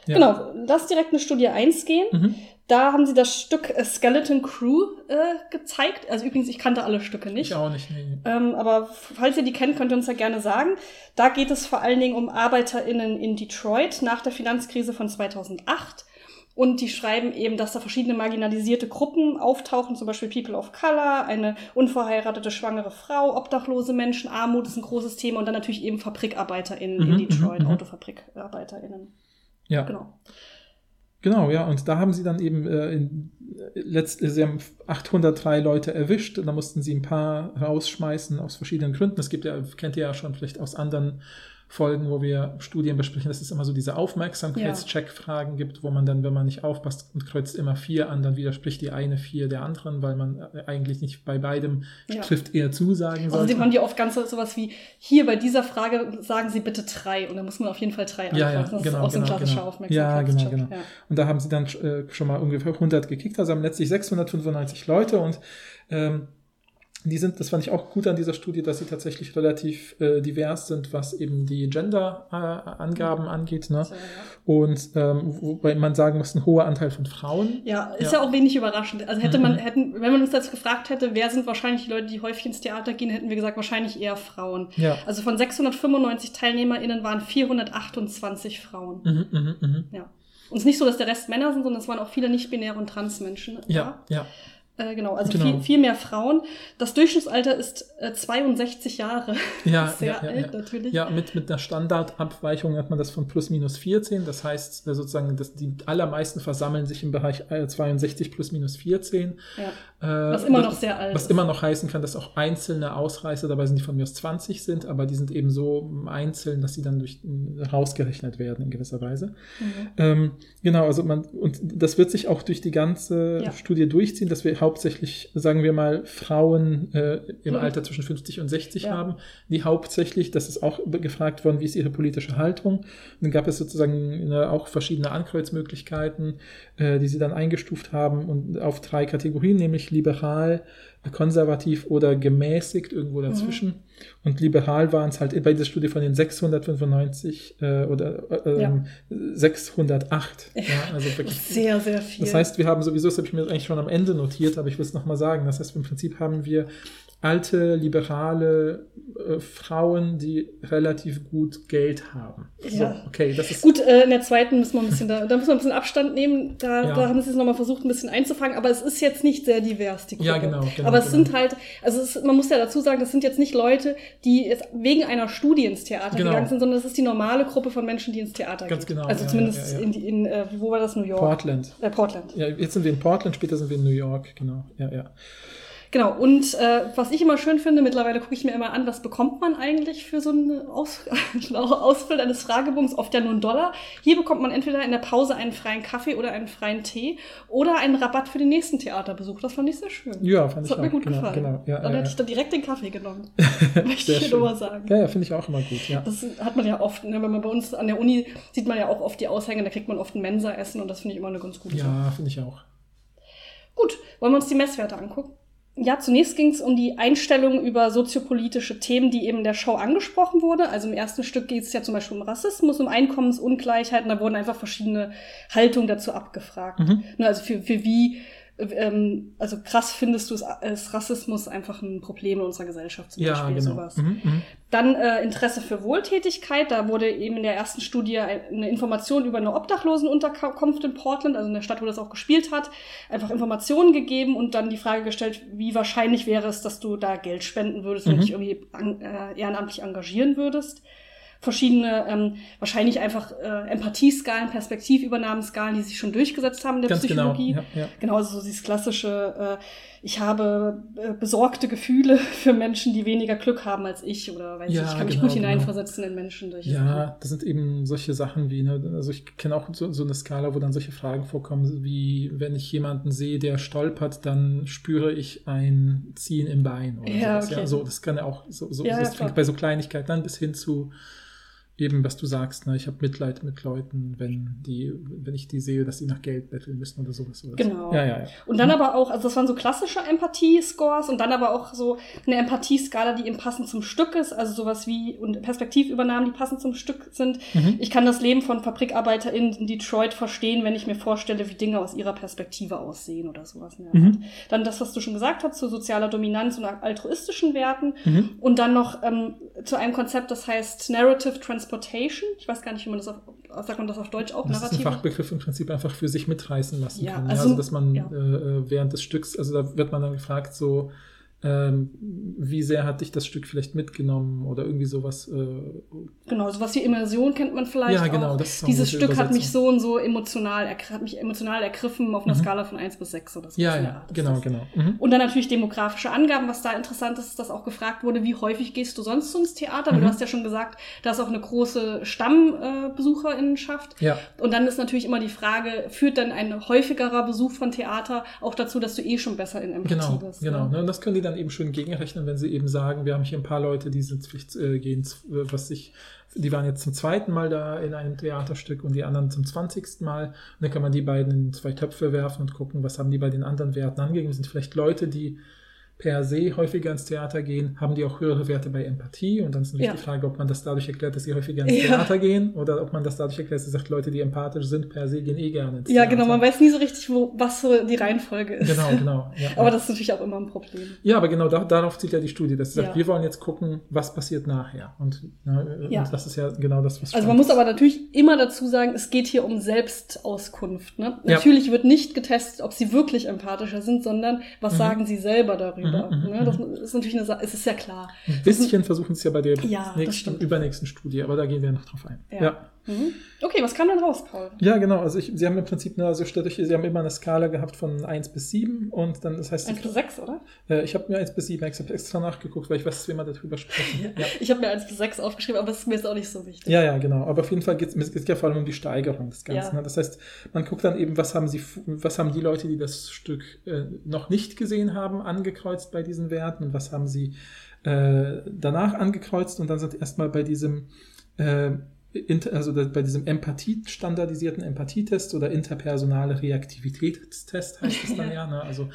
Ja. Genau, lass direkt eine Studie 1 gehen. Mhm. Da haben sie das Stück Skeleton Crew äh, gezeigt. Also übrigens, ich kannte alle Stücke nicht. Ich auch nicht, nee. Ähm, aber falls ihr die kennt, könnt ihr uns ja gerne sagen. Da geht es vor allen Dingen um ArbeiterInnen in Detroit nach der Finanzkrise von 2008. Und die schreiben eben, dass da verschiedene marginalisierte Gruppen auftauchen, zum Beispiel People of Color, eine unverheiratete schwangere Frau, obdachlose Menschen, Armut ist ein großes Thema und dann natürlich eben FabrikarbeiterInnen Mhm, in Detroit, mhm, mhm. AutofabrikarbeiterInnen. Ja. Genau. Genau, ja, und da haben sie dann eben äh, in, äh, letzt, sie haben 803 Leute erwischt und da mussten sie ein paar rausschmeißen aus verschiedenen Gründen. Es gibt ja, kennt ihr ja schon vielleicht aus anderen Folgen, wo wir Studien besprechen, dass es immer so diese Aufmerksamkeitscheck-Fragen gibt, wo man dann, wenn man nicht aufpasst und kreuzt immer vier an, dann widerspricht die eine vier der anderen, weil man äh, eigentlich nicht bei beidem Ja. trifft eher zusagen sollte. Außerdem haben die oft ganz so- sowas wie, hier bei dieser Frage sagen Sie bitte drei und dann muss man auf jeden Fall drei Ja, ja, antworten. das genau, ist auch so ein genau, klassischer genau. Aufmerksamkeitscheck. Ja, genau, genau. Und da haben sie dann äh, schon mal ungefähr 100 gekickt, also haben letztlich 695 Leute und ähm, die sind, das fand ich auch gut an dieser Studie, dass sie tatsächlich relativ äh, divers sind, was eben die Gender-Angaben angeht. Ne? So, ja. Und ähm, wobei man sagen muss, ein hoher Anteil von Frauen. Ja, ist Ja. ja. auch wenig überraschend. Also hätte Mhm. man, hätten, wenn man uns jetzt gefragt hätte, wer sind wahrscheinlich die Leute, die häufig ins Theater gehen, hätten wir gesagt, wahrscheinlich eher Frauen. Ja. Also von 695 TeilnehmerInnen waren 428 Frauen. Mhm, mhm, mhm. Ja. Und es ist nicht so, dass der Rest Männer sind, sondern es waren auch viele nicht-binäre und Transmenschen. Ja, ja. Äh, genau, also Genau. Viel, viel mehr Frauen. Das Durchschnittsalter ist äh, 62 Jahre. [laughs] Ja, Sehr ja, ja, alt ja. natürlich. Ja, mit, mit einer Standardabweichung hat man das von plus minus 14. Das heißt äh, sozusagen, dass die allermeisten versammeln sich im Bereich äh, 62 plus minus 14. Ja. Äh, Was immer noch sehr alt Was ist. immer noch heißen kann, dass auch einzelne Ausreißer dabei sind, die von mir aus 20 sind, aber die sind eben so einzeln, dass sie dann durch rausgerechnet werden in gewisser Weise. Mhm. Ähm, genau, also man, und das wird sich auch durch die ganze. Studie durchziehen, dass wir hauptsächlich, sagen wir mal, Frauen äh, im Mhm. Alter zwischen 50 und 60 Ja. haben, die hauptsächlich, das ist auch gefragt worden, wie ist ihre politische Haltung. Und dann gab es sozusagen äh, auch verschiedene Ankreuzmöglichkeiten, äh, die sie dann eingestuft haben und auf drei Kategorien, nämlich liberal, konservativ oder gemäßigt, irgendwo Mhm. dazwischen. Und liberal waren es halt bei dieser Studie von den 695 äh, oder äh, Ja. ähm, 608. [laughs] Ja, also wirklich. Sehr, sehr viel. Das heißt, wir haben sowieso, das habe ich mir eigentlich schon am Ende notiert, aber ich will es nochmal sagen. Das heißt, im Prinzip haben wir alte, liberale äh, Frauen, die relativ gut Geld haben. So, Ja. okay, das ist. Gut, äh, in der zweiten müssen wir ein bisschen, da, da müssen wir ein bisschen Abstand nehmen. Da, Ja. da haben sie es nochmal versucht, ein bisschen einzufangen, aber es ist jetzt nicht sehr divers, die Gruppe. Ja, genau, genau, aber es genau. sind halt, also es, man muss ja dazu sagen, das sind jetzt nicht Leute, die jetzt wegen einer Studie ins Theater Genau. gegangen sind, sondern das ist die normale Gruppe von Menschen, die ins Theater Ganz gehen. genau, Also ja, zumindest ja, ja. in, die, in äh, wo war das, New York? Portland. Äh, Portland. Ja, jetzt sind wir in Portland, später sind wir in New York, genau. Ja, ja. Genau, und äh, was ich immer schön finde, mittlerweile gucke ich mir immer an, was bekommt man eigentlich für so ein [laughs] Aus Ausfüllen eines Fragebogens, oft ja nur einen Dollar. Hier bekommt man entweder in der Pause einen freien Kaffee oder einen freien Tee oder einen Rabatt für den nächsten Theaterbesuch. Das fand ich sehr schön. Ja, fand Das ich hat mir auch. gut genau, gefallen. Genau, ja, dann ja, hätte ich ja. dann direkt den Kaffee genommen. [laughs] Möchte ich schön. nur mal sagen. ja, ja finde ich auch immer gut, ja. Das hat man ja oft, ne? wenn man bei uns an der Uni sieht man ja auch oft die Aushänge, da kriegt man oft ein Mensa-Essen und das finde ich immer eine ganz gute Sache. Ja, finde ich auch. Gut, wollen wir uns die Messwerte angucken? Ja, zunächst ging es um die Einstellung über soziopolitische Themen, die eben in der Show angesprochen wurde. Also im ersten Stück geht es ja zum Beispiel um Rassismus, um Einkommensungleichheiten. Da wurden einfach verschiedene Haltungen dazu abgefragt. Mhm. Ne, also für, für wie, ähm, also krass findest du es, ist Rassismus einfach ein Problem in unserer Gesellschaft zum Ja, Beispiel, genau. sowas. Mhm, mhm. Dann äh, Interesse für Wohltätigkeit. Da wurde eben in der ersten Studie ein- eine Information über eine Obdachlosenunterkunft in Portland, also in der Stadt, wo das auch gespielt hat, einfach Informationen gegeben und dann die Frage gestellt, wie wahrscheinlich wäre es, dass du da Geld spenden würdest und Mhm. dich irgendwie an, äh, ehrenamtlich engagieren würdest. Verschiedene, ähm, wahrscheinlich einfach äh, Empathieskalen, Perspektivübernahmeskalen, die sich schon durchgesetzt haben in der Ganz genau. Psychologie. Ja, ja. Genau, also so dieses klassische, äh, ich habe äh, besorgte Gefühle [laughs] für Menschen, die weniger Glück haben als ich oder weiß Ja, ich, ich kann mich genau, gut genau. hineinversetzen in Menschen. Sachen. Ja, das sind eben solche Sachen wie, ne, also ich kenne auch so, so eine Skala, wo dann solche Fragen vorkommen, wie wenn ich jemanden sehe, der stolpert, dann spüre ich ein Ziehen im Bein oder Ja, sowas. okay. Ja, so, das kann ja auch, so, so Ja, das fängt bei so Kleinigkeiten an bis hin zu eben, was du sagst, ne, ich habe Mitleid mit Leuten, wenn die, wenn ich die sehe, dass sie nach Geld betteln müssen oder sowas. Oder Genau. So. Ja, ja, ja. Und dann aber auch, also das waren so klassische Empathie-Scores und dann aber auch so eine Empathie-Skala, die eben passend zum Stück ist, also sowas wie und Perspektivübernahmen, die passend zum Stück sind. Mhm. Ich kann das Leben von FabrikarbeiterInnen in Detroit verstehen, wenn ich mir vorstelle, wie Dinge aus ihrer Perspektive aussehen oder sowas. der Mhm. Dann das, was du schon gesagt hast, zu sozialer Dominanz und altruistischen Werten. Mhm. Und dann noch ähm, zu einem Konzept, das heißt Narrative Transportation. Ich weiß gar nicht, wie man das auf, sagt man das auf Deutsch auch, Das ist ein Narrative? Fachbegriff im Prinzip einfach für sich mitreißen lassen Ja, können. also- ja, also dass man ja. äh, während des Stücks, also da wird man dann gefragt, so wie sehr hat dich das Stück vielleicht mitgenommen oder irgendwie sowas. Äh, Genau, sowas wie Immersion kennt man vielleicht Ja, genau, auch. das ist Dieses Stück hat mich so und so emotional, hat mich emotional ergriffen auf einer Mhm. Skala von 1 bis 6 oder so. ja, Ja, genau, ist- genau. Mhm. Und dann natürlich demografische Angaben, was da interessant ist, ist, dass auch gefragt wurde, wie häufig gehst du sonst so ins Theater? Weil Mhm. du hast ja schon gesagt, da ist auch eine große Stammbesucherinnenschaft. Besucherinnenschaft. Ja, Und dann ist natürlich immer die Frage, führt dann ein häufigerer Besuch von Theater auch dazu, dass du eh schon besser in Empathie genau, bist? genau. Ne? Ne? Und das können die dann eben schön gegenrechnen, wenn sie eben sagen, wir haben hier ein paar Leute, die sind äh, gehen, äh, was sich, die waren jetzt zum zweiten Mal da in einem Theaterstück und die anderen zum zwanzigsten Mal. Und dann kann man die beiden in zwei Töpfe werfen und gucken, was haben die bei den anderen Werten angegeben. Sind vielleicht Leute, die per se häufiger ins Theater gehen, haben die auch höhere Werte bei Empathie und dann ist natürlich Ja. die Frage, ob man das dadurch erklärt, dass sie häufiger ins Ja. Theater gehen oder ob man das dadurch erklärt, dass sie sagt, Leute, die empathisch sind, per se gehen eh gerne ins Ja, Theater. genau, man weiß nie so richtig, wo, was so die Reihenfolge ist. Genau, genau. [laughs] Ja, Aber ja. das ist natürlich auch immer ein Problem. Ja, aber genau da, darauf zielt ja die Studie, dass sie sagt, Ja. wir wollen jetzt gucken, was passiert nachher. Und, ne, Ja. und das ist ja genau das, was Also man muss aber natürlich immer dazu sagen, es geht hier um Selbstauskunft. Ne? Ja. Natürlich wird nicht getestet, ob sie wirklich empathischer sind, sondern was Mhm. sagen sie selber darüber. Mhm, mhm, ne? Das ist natürlich eine Sache, es ist ja klar. Ein bisschen versuchen es ja bei der Ja, nächsten, übernächsten Studie, aber da gehen wir noch drauf ein. Ja. ja. Mhm. Okay, was kam denn raus, Paul? Ja, genau. Also ich, Sie haben im Prinzip, ne, also euch, Sie haben immer eine Skala gehabt von 1 bis 7 und dann, das heißt, 1 bis 6, oder? äh, ich habe mir 1 bis 7 extra, extra nachgeguckt, weil ich weiß, dass wir mal darüber sprechen. Ja. Ich habe mir 1 bis 6 aufgeschrieben, aber das ist mir jetzt auch nicht so wichtig. Ja, ja, genau. Aber auf jeden Fall geht es geht ja vor allem um die Steigerung des Ganzen. Ja. Ne? Das heißt, man guckt dann eben, was haben sie, was haben die Leute, die das Stück äh, noch nicht gesehen haben, angekreuzt bei diesen Werten und was haben sie äh, danach angekreuzt und dann sind erstmal bei diesem äh, also bei diesem Empathie, standardisierten Empathietest oder interpersonale Reaktivitätstest heißt es dann [laughs] ja. Ne? Also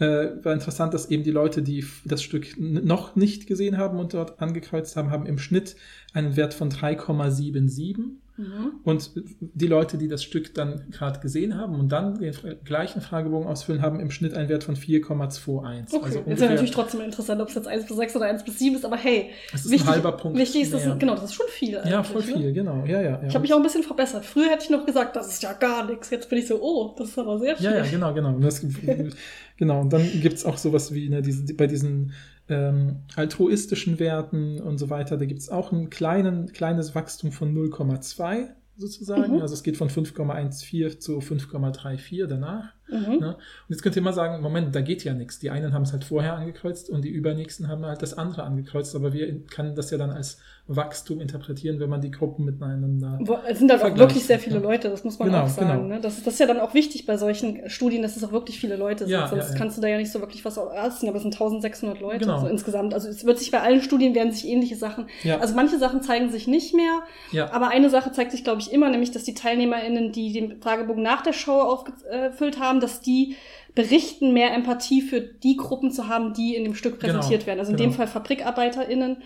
äh, war interessant, dass eben die Leute, die das Stück noch nicht gesehen haben und dort angekreuzt haben, haben im Schnitt einen Wert von 3,77 Mhm. und die Leute, die das Stück dann gerade gesehen haben und dann den gleichen Fragebogen ausfüllen, haben im Schnitt einen Wert von 4,21. Okay, Also ungefähr, wäre natürlich trotzdem interessant, ob es jetzt 1 bis 6 oder 1 bis 7 ist, aber hey, das ist wichtig, ein halber Punkt. wichtig ist, mehr. genau, das ist schon viel. ja, voll Ne? viel, genau. Ja, ja, ja. Ich habe mich auch ein bisschen verbessert. Früher hätte ich noch gesagt, das ist ja gar nichts. Jetzt bin ich so, oh, das ist aber sehr viel. Ja, ja, genau, genau. Und das, [laughs] genau. Und dann gibt's auch sowas wie ne, diese, bei diesen ähm, altruistischen Werten und so weiter, da gibt's auch ein kleinen, kleines Wachstum von 0,2 sozusagen. Mhm. Also es geht von 5,14 zu 5,34 danach. Mhm. Ne? Und jetzt könnt ihr mal sagen, Moment, da geht ja nichts. Die einen haben es halt vorher angekreuzt und die übernächsten haben halt das andere angekreuzt, aber wir kann das ja dann als Wachstum interpretieren, wenn man die Gruppen miteinander. Wo- Es sind dann auch Vergleichen, wirklich sehr viele ja. Leute, das muss man Genau, auch sagen. genau. Ne? Das, ist, das ist ja dann auch wichtig bei solchen Studien, dass es auch wirklich viele Leute sind. Ja, Sonst ja, kannst du da ja nicht so wirklich was ersten, aber es sind 1600 Leute Genau. so insgesamt. Also es wird sich bei allen Studien werden sich ähnliche Sachen. Also manche Sachen zeigen sich nicht mehr, aber eine Sache zeigt sich, glaube ich, immer, nämlich, dass die TeilnehmerInnen, die den Fragebogen nach der Show aufgefüllt haben, dass die berichten, mehr Empathie für die Gruppen zu haben, die in dem Stück Genau, präsentiert werden. Also in genau. dem Fall FabrikarbeiterInnen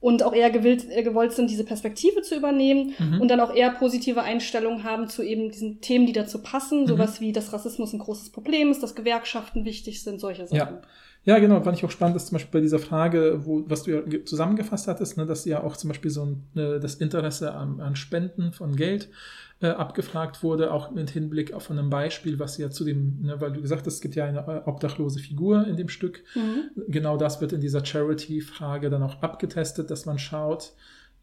und auch eher gewillt, äh, gewollt sind, diese Perspektive zu übernehmen Mhm. und dann auch eher positive Einstellungen haben zu eben diesen Themen, die dazu passen, Mhm. sowas wie, dass Rassismus ein großes Problem ist, dass Gewerkschaften wichtig sind, solche Sachen. Ja. Ja, genau, fand ich auch spannend, dass zum Beispiel bei dieser Frage, wo, was du ja ge- zusammengefasst hattest, ne, dass ja auch zum Beispiel so ein, äh, das Interesse an, an Spenden von Geld äh, abgefragt wurde, auch mit Hinblick auf einem Beispiel, was ja zu dem, ne, weil du gesagt hast, es gibt ja eine äh, obdachlose Figur in dem Stück. Mhm. Genau das wird in dieser Charity-Frage dann auch abgetestet, dass man schaut,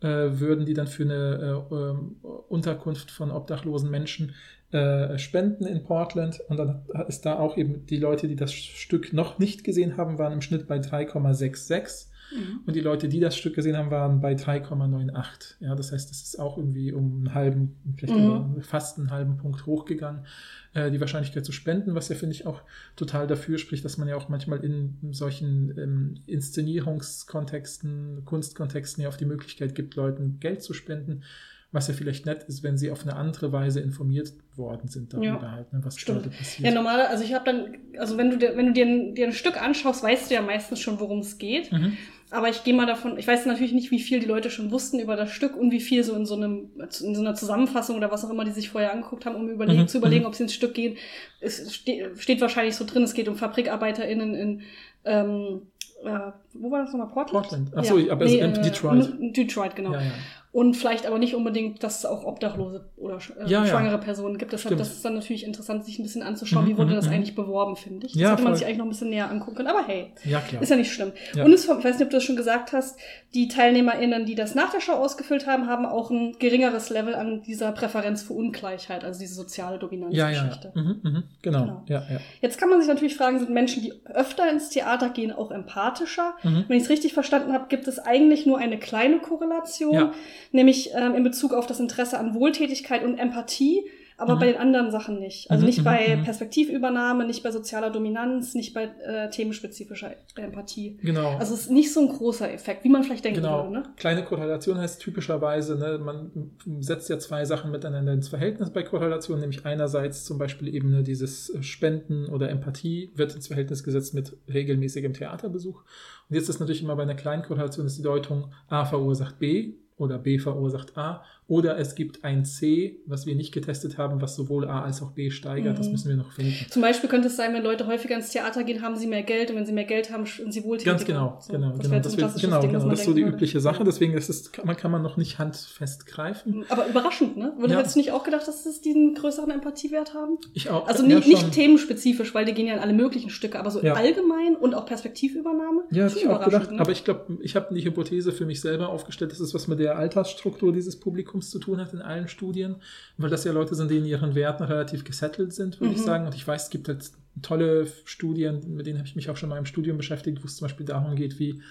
äh, würden die dann für eine äh, ähm, Unterkunft von obdachlosen Menschen äh, spenden in Portland. Und dann ist da auch eben die Leute, die das Stück noch nicht gesehen haben, waren im Schnitt bei 3,66. Mhm. Und die Leute, die das Stück gesehen haben, waren bei 3,98. Ja, das heißt, das ist auch irgendwie um einen halben, vielleicht Mhm. fast einen halben Punkt hochgegangen, äh, die Wahrscheinlichkeit zu spenden, was ja, finde ich, auch total dafür spricht, dass man ja auch manchmal in solchen ähm, Inszenierungskontexten, Kunstkontexten ja auch die Möglichkeit gibt, Leuten Geld zu spenden, was ja vielleicht nett ist, wenn sie auf eine andere Weise informiert worden sind darüber Ja. halt, ne, was Stimmt. gerade passiert. Ja, normal, also ich habe dann, also wenn du dir, wenn du dir ein, dir ein Stück anschaust, weißt du ja meistens schon, worum es geht. Mhm. Aber ich gehe mal davon, ich weiß natürlich nicht, wie viel die Leute schon wussten über das Stück und wie viel so in so einem, in so einer Zusammenfassung oder was auch immer die sich vorher angeguckt haben, um überlegen, Mhm, zu überlegen, mhm. ob sie ins Stück gehen. Es ste steht wahrscheinlich so drin, es geht um FabrikarbeiterInnen in, ähm, äh, wo war das nochmal? Portland? Portland. Ach so, aber es- in Detroit. äh, Detroit, genau. Ja, ja. Und vielleicht aber nicht unbedingt, dass es auch Obdachlose oder äh, Ja, ja. schwangere Personen gibt. Deshalb Stimmt. das ist dann natürlich interessant, sich ein bisschen anzuschauen, Mhm, wie wurde mhm, das mhm. eigentlich beworben, finde ich. Das Ja, hätte man voll. sich eigentlich noch ein bisschen näher angucken können. Aber hey, Ja, klar. ist ja nicht schlimm. Ja. Und es, ich weiß nicht, ob du das schon gesagt hast, die TeilnehmerInnen, die das nach der Show ausgefüllt haben, haben auch ein geringeres Level an dieser Präferenz für Ungleichheit, also diese soziale ja, ja, Dominanzgeschichte. ja. Mhm, mhm, genau. Genau. Ja, ja. Jetzt kann man sich natürlich fragen, sind Menschen, die öfter ins Theater gehen, auch empathischer? Mhm. Wenn ich es richtig verstanden habe, gibt es eigentlich nur eine kleine Korrelation, Ja. Nämlich ähm, in Bezug auf das Interesse an Wohltätigkeit und Empathie, aber Mhm. bei den anderen Sachen nicht. Also Mhm, nicht mhm, bei mhm. Perspektivübernahme, nicht bei sozialer Dominanz, nicht bei äh, themenspezifischer Empathie. Genau. Also es ist nicht so ein großer Effekt, wie man vielleicht denken Genau. würde. Ne? Kleine Korrelation heißt typischerweise, ne, man setzt ja zwei Sachen miteinander ins Verhältnis bei Korrelation, nämlich einerseits zum Beispiel eben ne, dieses Spenden oder Empathie wird ins Verhältnis gesetzt mit regelmäßigem Theaterbesuch. Und jetzt ist natürlich immer bei einer kleinen Korrelation ist die Deutung A verursacht B oder B verursacht A oder es gibt ein C, was wir nicht getestet haben, was sowohl A als auch B steigert. Das Mhm. müssen wir noch finden. Zum Beispiel könnte es sein, wenn Leute häufiger ins Theater gehen, haben sie mehr Geld und wenn sie mehr Geld haben, sind sie wohltätiger. Ganz genau, So, genau, das genau. Das, wird, genau, Ding, genau. das ist so die würde. übliche Sache. Deswegen ist es, kann, man, kann man noch nicht handfest greifen. Aber überraschend, ne? Würde Ja. hättest du nicht auch gedacht, dass es diesen größeren Empathiewert haben? Ich auch. Also ja, nicht, nicht themenspezifisch, weil die gehen ja in alle möglichen Stücke, aber so Ja. allgemein und auch Perspektivübernahme. Ja, hätte ich auch überraschend, gedacht. ne? Aber ich glaube, ich habe die Hypothese für mich selber aufgestellt, dass es was mit der Altersstruktur dieses Publikums zu tun hat in allen Studien, weil das ja Leute sind, die in ihren Werten relativ gesettelt sind, würde ich Mhm. sagen. Und ich weiß, es gibt halt tolle Studien, mit denen habe ich mich auch schon mal im Studium beschäftigt, wo es zum Beispiel darum geht, wie,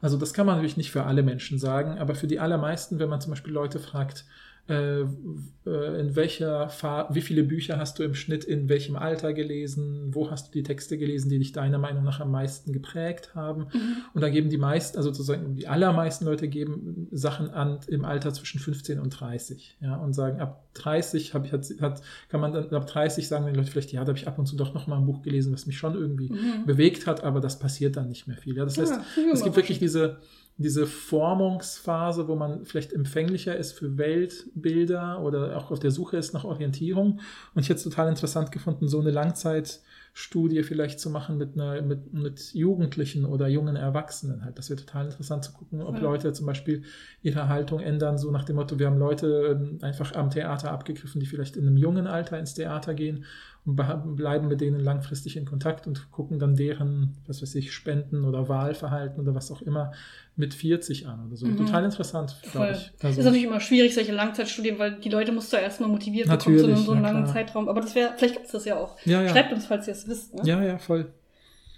also das kann man natürlich nicht für alle Menschen sagen, aber für die allermeisten, wenn man zum Beispiel Leute fragt, in welcher Fa wie viele Bücher hast du im Schnitt in welchem Alter gelesen, wo hast du die Texte gelesen, die dich deiner Meinung nach am meisten geprägt haben. Mhm. Und da geben die meisten, also sozusagen die allermeisten Leute geben Sachen an im Alter zwischen 15 und 30, ja, und sagen, ab 30 hab ich, hat, hat, kann man dann, ab 30 sagen die Leute vielleicht, ja, da habe ich ab und zu doch noch mal ein Buch gelesen, was mich schon irgendwie Mhm. bewegt hat, aber das passiert dann nicht mehr viel. Ja, das heißt, Ja, es gibt wirklich diese, diese Formungsphase, wo man vielleicht empfänglicher ist für Weltbilder oder auch auf der Suche ist nach Orientierung. Und ich hätte es total interessant gefunden, so eine Langzeitstudie vielleicht zu machen mit, einer, mit, mit Jugendlichen oder jungen Erwachsenen halt. Das wäre total interessant zu gucken, ob Ja. Leute zum Beispiel ihre Haltung ändern, so nach dem Motto, wir haben Leute ähm, einfach am Theater abgegriffen, die vielleicht in einem jungen Alter ins Theater gehen und bleiben mit denen langfristig in Kontakt und gucken dann deren, was weiß ich, Spenden oder Wahlverhalten oder was auch immer mit 40 an oder so. Mhm. Total interessant, glaube ich. ist natürlich immer schwierig, solche Langzeitstudien, weil die Leute musst du ja erstmal motiviert bekommen Natürlich, zu so einem langen klar. Zeitraum. Aber das wäre, vielleicht gibt es das ja auch. ja, ja. Schreibt uns, falls ihr es wisst. Ne? ja, ja, voll.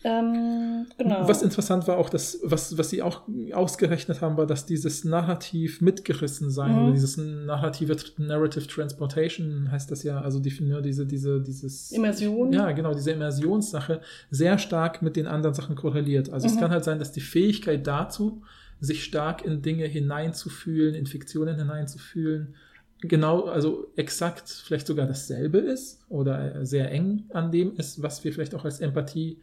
Ähm, genau. Was interessant war auch, dass, was, was sie auch ausgerechnet haben, war, dass dieses Narrativ mitgerissen sein Mhm. oder dieses narrative Narrative Transportation heißt das ja, also die, ne, diese, diese, dieses Immersion. Ja, genau, diese Immersionssache sehr stark mit den anderen Sachen korreliert. Also es Mhm. kann halt sein, dass die Fähigkeit dazu, sich stark in Dinge hineinzufühlen, in Fiktionen hineinzufühlen, genau, also exakt vielleicht sogar dasselbe ist oder äh, sehr eng an dem ist, was wir vielleicht auch als Empathie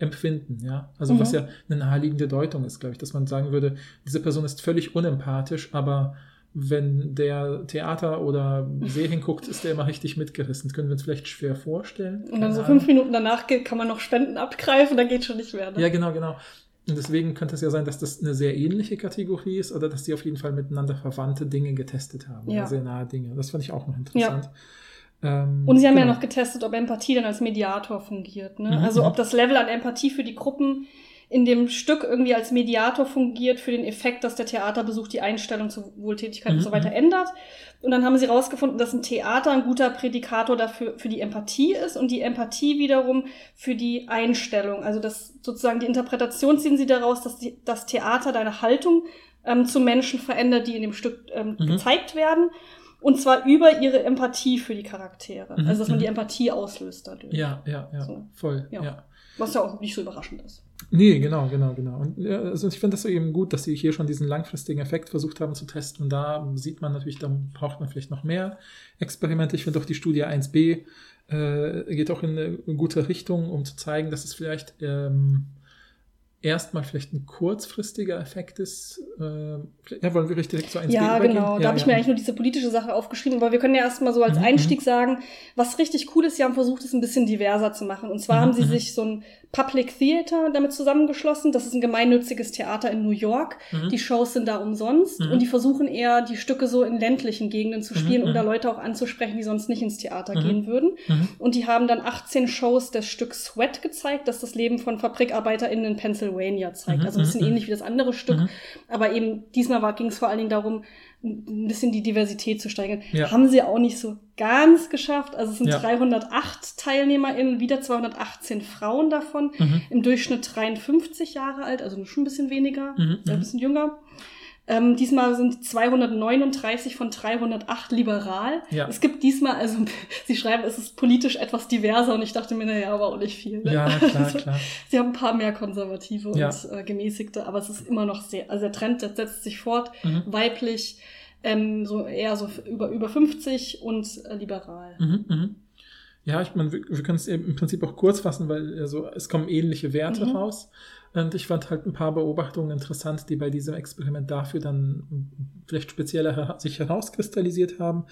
empfinden, ja. Also Mhm. was ja eine naheliegende Deutung ist, glaube ich, dass man sagen würde, diese Person ist völlig unempathisch, aber wenn der Theater oder Serien guckt, ist der immer richtig mitgerissen. Das können wir uns vielleicht schwer vorstellen. Und dann so fünf Minuten danach geht, kann man noch Spenden abgreifen, dann geht schon nicht mehr. Ne? Ja, genau, genau. Und deswegen könnte es ja sein, dass das eine sehr ähnliche Kategorie ist oder dass die auf jeden Fall miteinander verwandte Dinge getestet haben. Ja. Sehr nahe Dinge. Das fand ich auch noch interessant. Ähm, Und sie haben ja genau. noch getestet, ob Empathie dann als Mediator fungiert. Ne? Mhm, Also mhm. ob das Level an Empathie für die Gruppen in dem Stück irgendwie als Mediator fungiert für den Effekt, dass der Theaterbesuch die Einstellung zur Wohltätigkeit und Mhm, so weiter mhm. ändert. Und dann haben sie herausgefunden, dass ein Theater ein guter Prädikator dafür für die Empathie ist und die Empathie wiederum für die Einstellung. Also das sozusagen die Interpretation ziehen sie daraus, dass die, das Theater deine Haltung ähm, zu Menschen verändert, die in dem Stück ähm, Mhm. gezeigt werden. Und zwar über ihre Empathie für die Charaktere. Mhm, Also, dass man mhm. die Empathie auslöst dadurch. Ja, ja, ja, So. voll. Ja. Ja. Was ja auch nicht so überraschend ist. Nee, genau, genau, genau. Und also ich finde das so eben gut, dass sie hier schon diesen langfristigen Effekt versucht haben zu testen. Und da sieht man natürlich, da braucht man vielleicht noch mehr Experimente. Ich finde auch die Studie 1b äh, geht auch in eine gute Richtung, um zu zeigen, dass es vielleicht ähm, erstmal vielleicht ein kurzfristiger Effekt ist. Äh, ja, wollen wir richtig zu eins Ja, übergehen? genau. Da Ja, habe ich ja. mir eigentlich nur diese politische Sache aufgeschrieben, aber wir können ja erstmal so als Mhm, Einstieg sagen, was richtig cool ist, sie haben versucht, es ein bisschen diverser zu machen. Und zwar Mhm, haben sie mhm. sich so ein Public Theater damit zusammengeschlossen. Das ist ein gemeinnütziges Theater in New York. Mhm. Die Shows sind da umsonst Mhm. und die versuchen eher, die Stücke so in ländlichen Gegenden zu spielen, Mhm, um da mhm. Leute auch anzusprechen, die sonst nicht ins Theater Mhm. gehen würden. Mhm. Und die haben dann 18 Shows des Stücks Sweat gezeigt, das das Leben von FabrikarbeiterInnen in Pennsylvania zeigt. Mhm, Also ein bisschen mhm, ähnlich wie das andere Stück. Mhm. Aber eben diesmal ging es vor allen Dingen darum, ein bisschen die Diversität zu steigern. Ja. Haben sie auch nicht so ganz geschafft. Also es sind Ja. 308 TeilnehmerInnen, wieder 218 Frauen davon. Mhm. Im Durchschnitt 53 Jahre alt, also schon ein bisschen weniger, Mhm, äh, ein bisschen jünger. Ähm, diesmal sind 239 von 308 liberal. Ja. Es gibt diesmal, also [laughs] sie schreiben, es ist politisch etwas diverser und ich dachte mir, naja, aber auch nicht viel. Ne? Ja, klar, Also, klar. Sie haben ein paar mehr Konservative Ja. und äh, Gemäßigte, aber es ist immer noch sehr, also der Trend der setzt sich fort, Mhm. weiblich, ähm, so eher so über, über 50 und äh, liberal. Mhm, mhm. Ja, ich meine, wir, wir können es im Prinzip auch kurz fassen, weil also, es kommen ähnliche Werte Mhm. raus. Und ich fand halt ein paar Beobachtungen interessant, die bei diesem Experiment dafür dann vielleicht spezieller sich herauskristallisiert haben.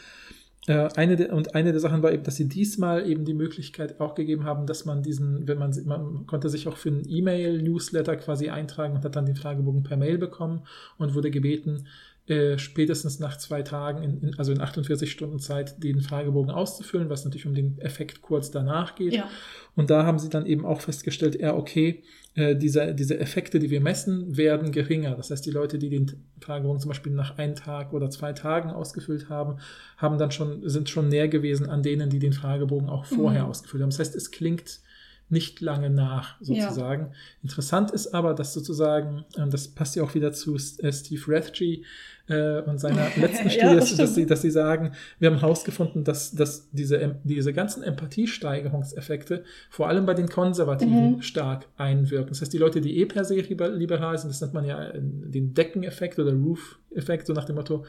Äh, eine der, und eine der Sachen war eben, dass sie diesmal eben die Möglichkeit auch gegeben haben, dass man diesen, wenn man, man konnte sich auch für einen E-Mail-Newsletter quasi eintragen und hat dann den Fragebogen per Mail bekommen und wurde gebeten, äh, spätestens nach zwei Tagen, in, in, also in 48 Stunden Zeit, den Fragebogen auszufüllen, was natürlich um den Effekt kurz danach geht. Ja. Und da haben sie dann eben auch festgestellt, ja, okay, äh, diese, diese Effekte, die wir messen, werden geringer. Das heißt, die Leute, die den Fragebogen zum Beispiel nach einem Tag oder zwei Tagen ausgefüllt haben, haben dann schon, sind schon näher gewesen an denen, die den Fragebogen auch vorher Mhm. ausgefüllt haben. Das heißt, es klingt nicht lange nach, sozusagen. Interessant ist aber, dass sozusagen, und das passt ja auch wieder zu äh, Steve Rathje äh, und seiner [laughs] letzten Ja, Studie, das dass, sie, dass sie sagen, wir haben herausgefunden, dass, dass diese, diese ganzen Empathiesteigerungseffekte vor allem bei den Konservativen Mhm. stark einwirken. Das heißt, die Leute, die eh per se liber- liberal sind, das nennt man ja äh, den Deckeneffekt oder Roof-Effekt, so nach dem Motto,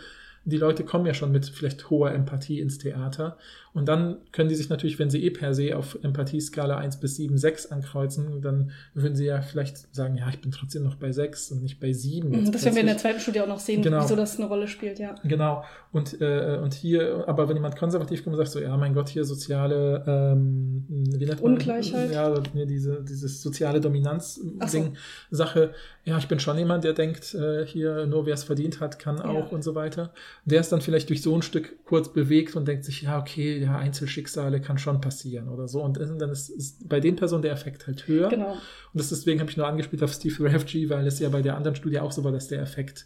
die Leute kommen ja schon mit vielleicht hoher Empathie ins Theater. Und dann können die sich natürlich, wenn sie eh per se auf Empathieskala 1 bis 7, 6 ankreuzen, dann würden sie ja vielleicht sagen, ja, ich bin trotzdem noch bei 6 und nicht bei 7. Mhm, Das werden wir in der zweiten Studie auch noch sehen, Genau. wieso das eine Rolle spielt, ja. Genau. Und, äh, und hier, aber wenn jemand konservativ kommt und sagt so, ja, mein Gott, hier soziale ähm, wie nennt man- Ungleichheit? Ja, diese, dieses soziale Ach so. Dominanz-Ding, Sache, ja, ich bin schon jemand, der denkt, äh, hier nur wer es verdient hat, kann auch und so weiter. Der ist dann vielleicht durch so ein Stück kurz bewegt und denkt sich, ja, okay, ja, Einzelschicksale kann schon passieren oder so. Und dann ist, ist bei den Personen der Effekt halt höher. Genau. Und das deswegen habe ich nur angespielt auf Steve Rathje, weil es ja bei der anderen Studie auch so war, dass der Effekt,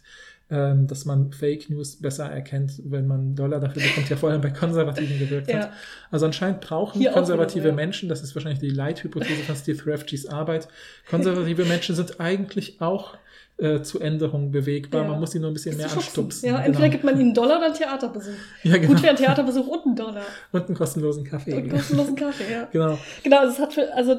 ähm, dass man Fake News besser erkennt, wenn man Dollar dafür bekommt, ja vor allem bei Konservativen gewirkt hat. Ja. Also anscheinend brauchen Hier konservative wieder, ja. Menschen, das ist wahrscheinlich die Leithypothese von Steve Rathjes Arbeit, konservative Menschen sind eigentlich auch äh, zu Änderungen bewegbar. Ja. Man muss sie nur ein bisschen mehr anstupsen. Ja, Genau. entweder gibt man ihnen einen Dollar oder einen Theaterbesuch. [laughs] Ja, genau. Gut wäre ein Theaterbesuch und ein Dollar. Und einen kostenlosen Kaffee. Und kostenlosen Kaffee, ja. [laughs] Genau. Genau, also es hat für, also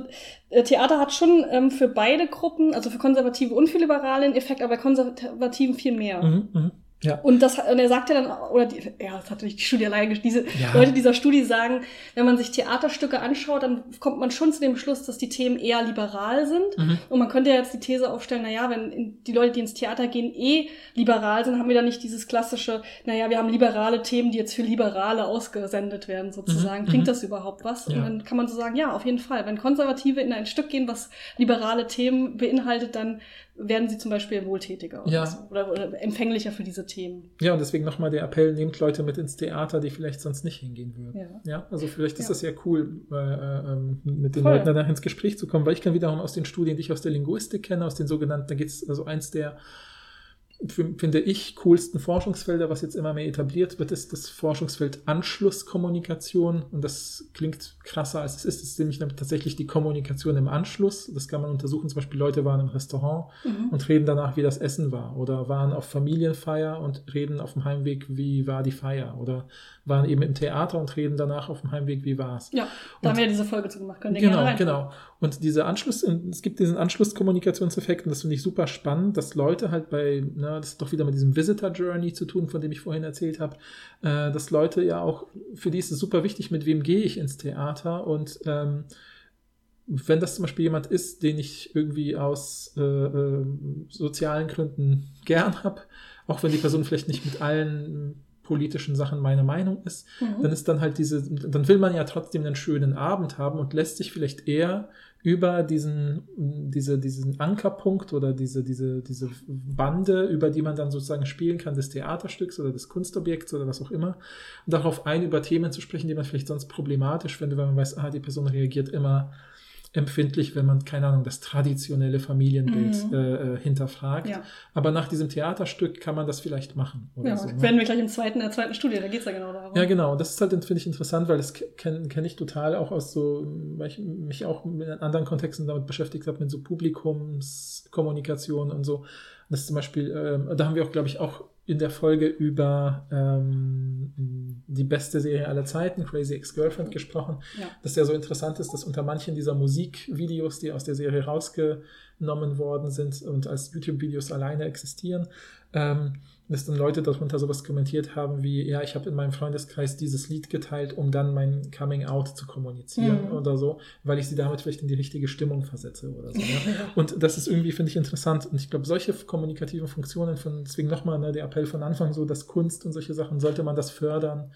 äh, Theater hat schon ähm, für beide Gruppen, also für Konservative und für Liberale einen Effekt, aber bei Konservativen viel mehr. Mhm, mhm. Ja. Und das und er sagt ja dann, oder die, ja, das hat nicht die Studie allein diese Ja. Leute dieser Studie sagen, wenn man sich Theaterstücke anschaut, dann kommt man schon zu dem Schluss, dass die Themen eher liberal sind. Mhm. Und man könnte ja jetzt die These aufstellen, naja, wenn die Leute, die ins Theater gehen, eh liberal sind, haben wir da nicht dieses klassische, naja, wir haben liberale Themen, die jetzt für Liberale ausgesendet werden, sozusagen. Mhm, Bringt mhm. das überhaupt was? Und Ja. dann kann man so sagen, ja, auf jeden Fall. Wenn Konservative in ein Stück gehen, was liberale Themen beinhaltet, dann werden sie zum Beispiel wohltätiger oder, Ja. so, oder, oder empfänglicher für diese Themen. Ja, und deswegen nochmal der Appell, nehmt Leute mit ins Theater, die vielleicht sonst nicht hingehen würden. Ja. Ja, also vielleicht ist Ja. das ja cool, äh, ähm, mit den Voll. Leuten danach ins Gespräch zu kommen, weil ich kann wiederum aus den Studien, die ich aus der Linguistik kenne, aus den sogenannten, da geht es also eins der finde ich, coolsten Forschungsfelder, was jetzt immer mehr etabliert wird, ist das Forschungsfeld Anschlusskommunikation. Und das klingt krasser, als es ist. Es ist nämlich tatsächlich die Kommunikation im Anschluss. Das kann man untersuchen. Zum Beispiel Leute waren im Restaurant Mhm. und reden danach, wie das Essen war. Oder waren auf Familienfeier und reden auf dem Heimweg, wie war die Feier. Oder waren eben im Theater und reden danach auf dem Heimweg, wie war es. Ja, da haben wir ja diese Folge zu gemacht. Könnt ihr Genau, genau. Und diese Anschluss, es gibt diesen Anschlusskommunikationseffekt und das finde ich super spannend, dass Leute halt bei, ne, das hat doch wieder mit diesem Visitor Journey zu tun, von dem ich vorhin erzählt habe, äh, dass Leute ja auch, für die ist es super wichtig, mit wem gehe ich ins Theater und ähm, wenn das zum Beispiel jemand ist, den ich irgendwie aus äh, äh, sozialen Gründen gern habe, auch wenn die Person vielleicht nicht mit allen politischen Sachen meiner Meinung ist, mhm. dann ist dann halt diese, dann will man ja trotzdem einen schönen Abend haben und lässt sich vielleicht eher über diesen, diese, diesen Ankerpunkt oder diese, diese, diese Bande, über die man dann sozusagen spielen kann, des Theaterstücks oder des Kunstobjekts oder was auch immer, darauf ein, über Themen zu sprechen, die man vielleicht sonst problematisch findet, weil man weiß, ah, die Person reagiert immer empfindlich, wenn man, keine Ahnung, das traditionelle Familienbild mhm. äh, äh hinterfragt. Ja. Aber nach diesem Theaterstück kann man das vielleicht machen. ja, so, ne? werden wir gleich im zweiten, in der zweiten Studie, da geht es ja genau darum. Ja, genau. Das ist halt, finde ich, interessant, weil das kenne kenn ich total auch aus so, weil ich mich auch in anderen Kontexten damit beschäftigt habe, mit so Publikumskommunikation und so. Das ist zum Beispiel, äh, da haben wir auch, glaube ich, auch in der Folge über ähm, die beste Serie aller Zeiten, Crazy Ex-Girlfriend, gesprochen. Ja. Dass ja so interessant ist, dass unter manchen dieser Musikvideos, die aus der Serie rausgenommen worden sind und als YouTube-Videos alleine existieren, ähm, dass dann Leute darunter sowas kommentiert haben wie, ja, ich habe in meinem Freundeskreis dieses Lied geteilt, um dann mein Coming Out zu kommunizieren mhm. oder so, weil ich sie damit vielleicht in die richtige Stimmung versetze oder so. Ja. [laughs] und das ist irgendwie, finde ich, interessant. Und ich glaube, solche kommunikativen Funktionen von, deswegen nochmal ne, der Appell von Anfang so, dass Kunst und solche Sachen, sollte man das fördern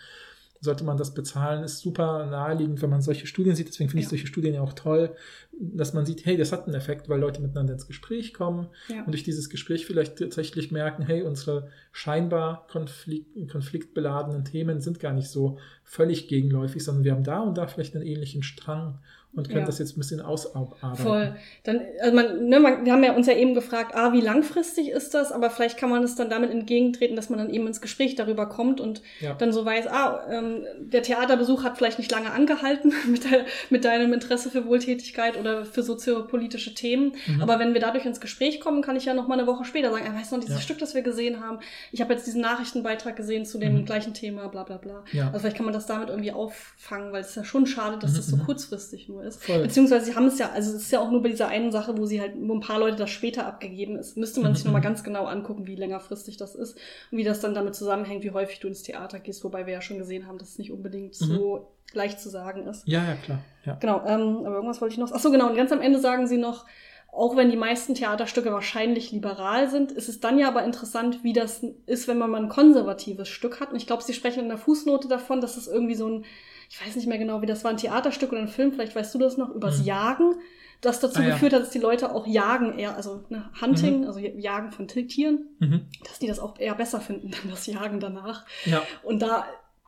sollte man das bezahlen, ist super naheliegend, wenn man solche Studien sieht. Deswegen finde ja. ich solche Studien ja auch toll, dass man sieht, hey, das hat einen Effekt, weil Leute miteinander ins Gespräch kommen ja. und durch dieses Gespräch vielleicht tatsächlich merken, hey, unsere scheinbar konflikt, konfliktbeladenen Themen sind gar nicht so völlig gegenläufig, sondern wir haben da und da vielleicht einen ähnlichen Strang und können ja. das jetzt ein bisschen ausarbeiten. Voll. Dann, also man, ne, man, wir haben ja uns ja eben gefragt, ah, wie langfristig ist das? Aber vielleicht kann man es dann damit entgegentreten, dass man dann eben ins Gespräch darüber kommt und ja. dann so weiß, ah, ähm, der Theaterbesuch hat vielleicht nicht lange angehalten [laughs] mit, de mit deinem Interesse für Wohltätigkeit oder für soziopolitische Themen. Mhm. Aber wenn wir dadurch ins Gespräch kommen, kann ich ja noch mal eine Woche später sagen, ah, weiß noch dieses ja. Stück, das wir gesehen haben. Ich habe jetzt diesen Nachrichtenbeitrag gesehen zu dem mhm. gleichen Thema, bla bla bla. Ja. Also vielleicht kann man das damit irgendwie auffangen, weil es ist ja schon schade, dass mhm. das so mhm. kurzfristig nur ist. Voll. Beziehungsweise sie haben es ja, also es ist ja auch nur bei dieser einen Sache, wo sie halt, wo ein paar Leute das später abgegeben ist, müsste man sich nochmal mhm. ganz genau angucken, wie längerfristig das ist und wie das dann damit zusammenhängt, wie häufig du ins Theater gehst, wobei wir ja schon gesehen haben, dass es nicht unbedingt mhm. so leicht zu sagen ist. Ja, ja, klar. Ja. Genau, ähm, aber irgendwas wollte ich noch. Achso, genau, und ganz am Ende sagen sie noch, auch wenn die meisten Theaterstücke wahrscheinlich liberal sind, ist es dann ja aber interessant, wie das ist, wenn man mal ein konservatives Stück hat. Und ich glaube, sie sprechen in der Fußnote davon, dass es irgendwie so ein ich weiß nicht mehr genau, wie das war, ein Theaterstück oder ein Film, vielleicht weißt du das noch, übers mhm. Jagen, das dazu ah, geführt hat, dass die Leute auch Jagen eher, also ne, Hunting, mhm. also Jagen von Tieren, mhm. dass die das auch eher besser finden, [laughs] dann das Jagen danach. Ja. Und da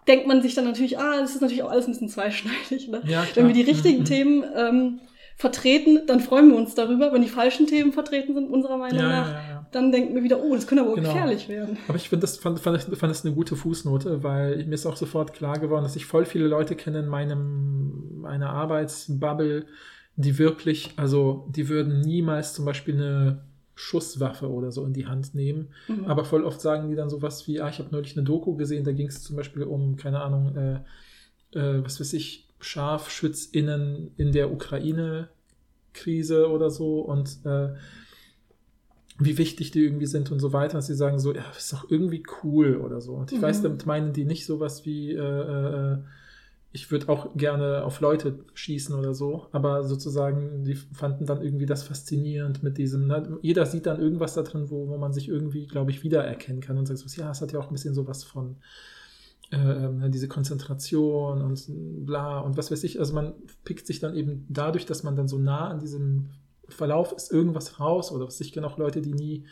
denkt man sich dann natürlich, ah, das ist natürlich auch alles ein bisschen zweischneidig. Ne? Ja, Wenn wir die richtigen mhm. [laughs] Themen ähm, vertreten, dann freuen wir uns darüber. Wenn die falschen Themen vertreten sind, unserer Meinung ja, nach, ja, dann denken wir wieder, oh, das könnte aber genau. gefährlich werden. Aber ich finde das, fand, fand, fand das eine gute Fußnote, weil mir ist auch sofort klar geworden, dass ich voll viele Leute kenne in meinem, meiner Arbeitsbubble, die wirklich, also die würden niemals zum Beispiel eine Schusswaffe oder so in die Hand nehmen. Mhm. Aber voll oft sagen die dann sowas wie, ah, ich habe neulich eine Doku gesehen, da ging es zum Beispiel um, keine Ahnung, äh, äh, was weiß ich, ScharfschützInnen in der Ukraine-Krise oder so und äh, wie wichtig die irgendwie sind und so weiter. Und sie sagen so, ja, ist doch irgendwie cool oder so. Und ich mhm. weiß, damit meinen die nicht sowas wie, äh, äh, ich würde auch gerne auf Leute schießen oder so, aber sozusagen, die fanden dann irgendwie das faszinierend mit diesem, ne? jeder sieht dann irgendwas da drin, wo, wo man sich irgendwie, glaube ich, wiedererkennen kann und sagt so, ja, es hat ja auch ein bisschen sowas von äh, diese Konzentration und bla und was weiß ich. Also man pickt sich dann eben dadurch, dass man dann so nah an diesem Verlauf ist, irgendwas raus oder was ich kenne auch Leute, die nie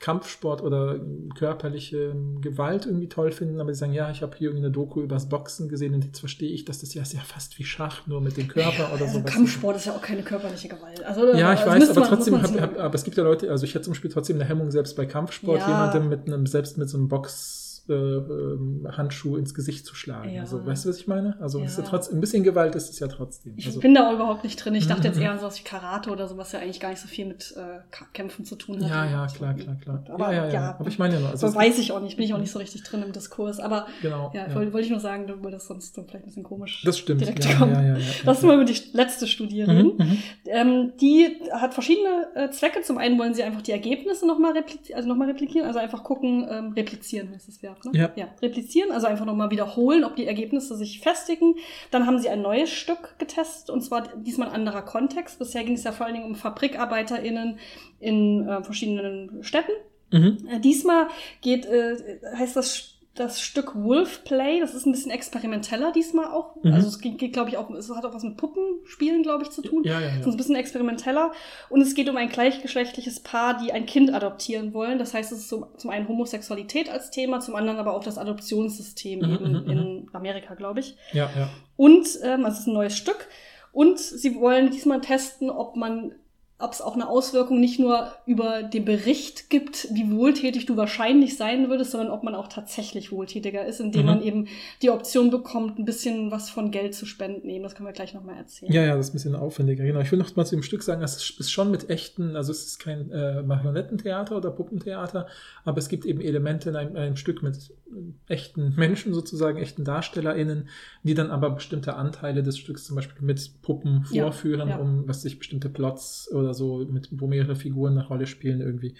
Kampfsport oder körperliche Gewalt irgendwie toll finden, aber die sagen, ja, ich habe hier irgendeine Doku übers Boxen gesehen und jetzt verstehe ich, dass das ja ist ja fast wie Schach, nur mit dem Körper ja, oder also so. Kampfsport ist ja auch keine körperliche Gewalt. Also, ja, ich weiß, aber man, trotzdem, hab, hab, aber es gibt ja Leute, also ich hätte zum Beispiel trotzdem eine Hemmung, selbst bei Kampfsport, ja. jemandem mit einem, selbst mit so einem Box äh, ähm, Handschuh ins Gesicht zu schlagen. Ja. Also, weißt du, was ich meine? Also, ja. ist ja trotzdem, ein bisschen Gewalt ist es ja trotzdem. Ich also, bin da auch überhaupt nicht drin. Ich dachte jetzt [laughs] eher an sowas wie Karate oder so, was ja eigentlich gar nicht so viel mit äh, Kämpfen zu tun hat. Ja, ja, klar, klar, klar. Aber, ja, ja, ja. aber ich meine ja nur. Also, weiß ich auch nicht. Bin ich auch nicht so richtig drin im Diskurs. Aber genau, ja, wollte wollt ich nur sagen, weil das sonst so vielleicht ein bisschen komisch das stimmt. direkt ja, kommt. Ja, ja, ja, Lass mal über die letzte Studie reden. Mhm, mhm. Ähm, die hat verschiedene äh, Zwecke. Zum einen wollen sie einfach die Ergebnisse nochmal repli also noch replizieren, also einfach gucken, ähm, replizieren heißt das Verb, ne? Ja. ja. Replizieren, also einfach nochmal wiederholen, ob die Ergebnisse sich festigen. Dann haben sie ein neues Stück getestet und zwar diesmal ein anderer Kontext. Bisher ging es ja vor allen Dingen um FabrikarbeiterInnen in äh, verschiedenen Städten. Mhm. Äh, diesmal geht, äh, heißt das das Stück Wolf Play, das ist ein bisschen experimenteller diesmal auch. Mhm. Also es geht, geht glaube ich, auch, es hat auch was mit Puppenspielen, glaube ich, zu tun. Ja, ja, Es ist ja. ein bisschen experimenteller. Und es geht um ein gleichgeschlechtliches Paar, die ein Kind adoptieren wollen. Das heißt, es ist zum, zum einen Homosexualität als Thema, zum anderen aber auch das Adoptionssystem Mhm, eben mhm, in Amerika, glaube ich. Ja, ja. Und ähm, also es ist ein neues Stück. Und sie wollen diesmal testen, ob man ob es auch eine Auswirkung nicht nur über den Bericht gibt, wie wohltätig du wahrscheinlich sein würdest, sondern ob man auch tatsächlich wohltätiger ist, indem Mhm. man eben die Option bekommt, ein bisschen was von Geld zu spenden. Eben, das können wir gleich nochmal erzählen. Ja, ja, das ist ein bisschen aufwendiger. Genau. Ich will noch mal zu dem Stück sagen, es ist schon mit echten, also es ist kein äh, Marionettentheater oder Puppentheater, aber es gibt eben Elemente in einem, einem Stück mit äh, echten Menschen sozusagen, echten DarstellerInnen, die dann aber bestimmte Anteile des Stücks zum Beispiel mit Puppen Ja, vorführen, ja. um was sich bestimmte Plots oder so, mit, wo mehrere Figuren eine Rolle spielen, irgendwie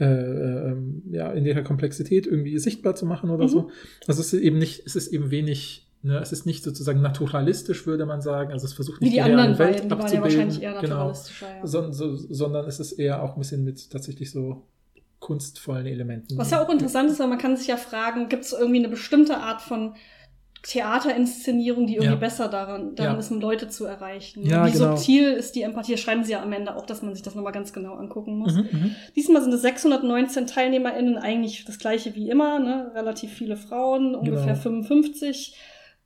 äh, äh, ähm, ja, in ihrer Komplexität irgendwie sichtbar zu machen oder Mhm. so. Also es ist eben nicht, es ist eben wenig, ne, es ist nicht sozusagen naturalistisch, würde man sagen. Also es versucht Wie nicht die reale anderen Welt beiden, die waren ja abzubilden. wahrscheinlich eher genau. naturalistischer. Ja. Son, so, sondern es ist eher auch ein bisschen mit tatsächlich so kunstvollen Elementen. Was ja auch interessant ist, weil man kann sich ja fragen, gibt es irgendwie eine bestimmte Art von Theaterinszenierung, die irgendwie Ja. besser daran, daran Ja. ist, um Leute zu erreichen. Ja, Wie genau. subtil ist die Empathie? Schreiben sie ja am Ende auch, dass man sich das nochmal ganz genau angucken muss. Mhm, mhm. Diesmal sind es 619 TeilnehmerInnen, eigentlich das gleiche wie immer, ne? relativ viele Frauen, ungefähr Genau. 55,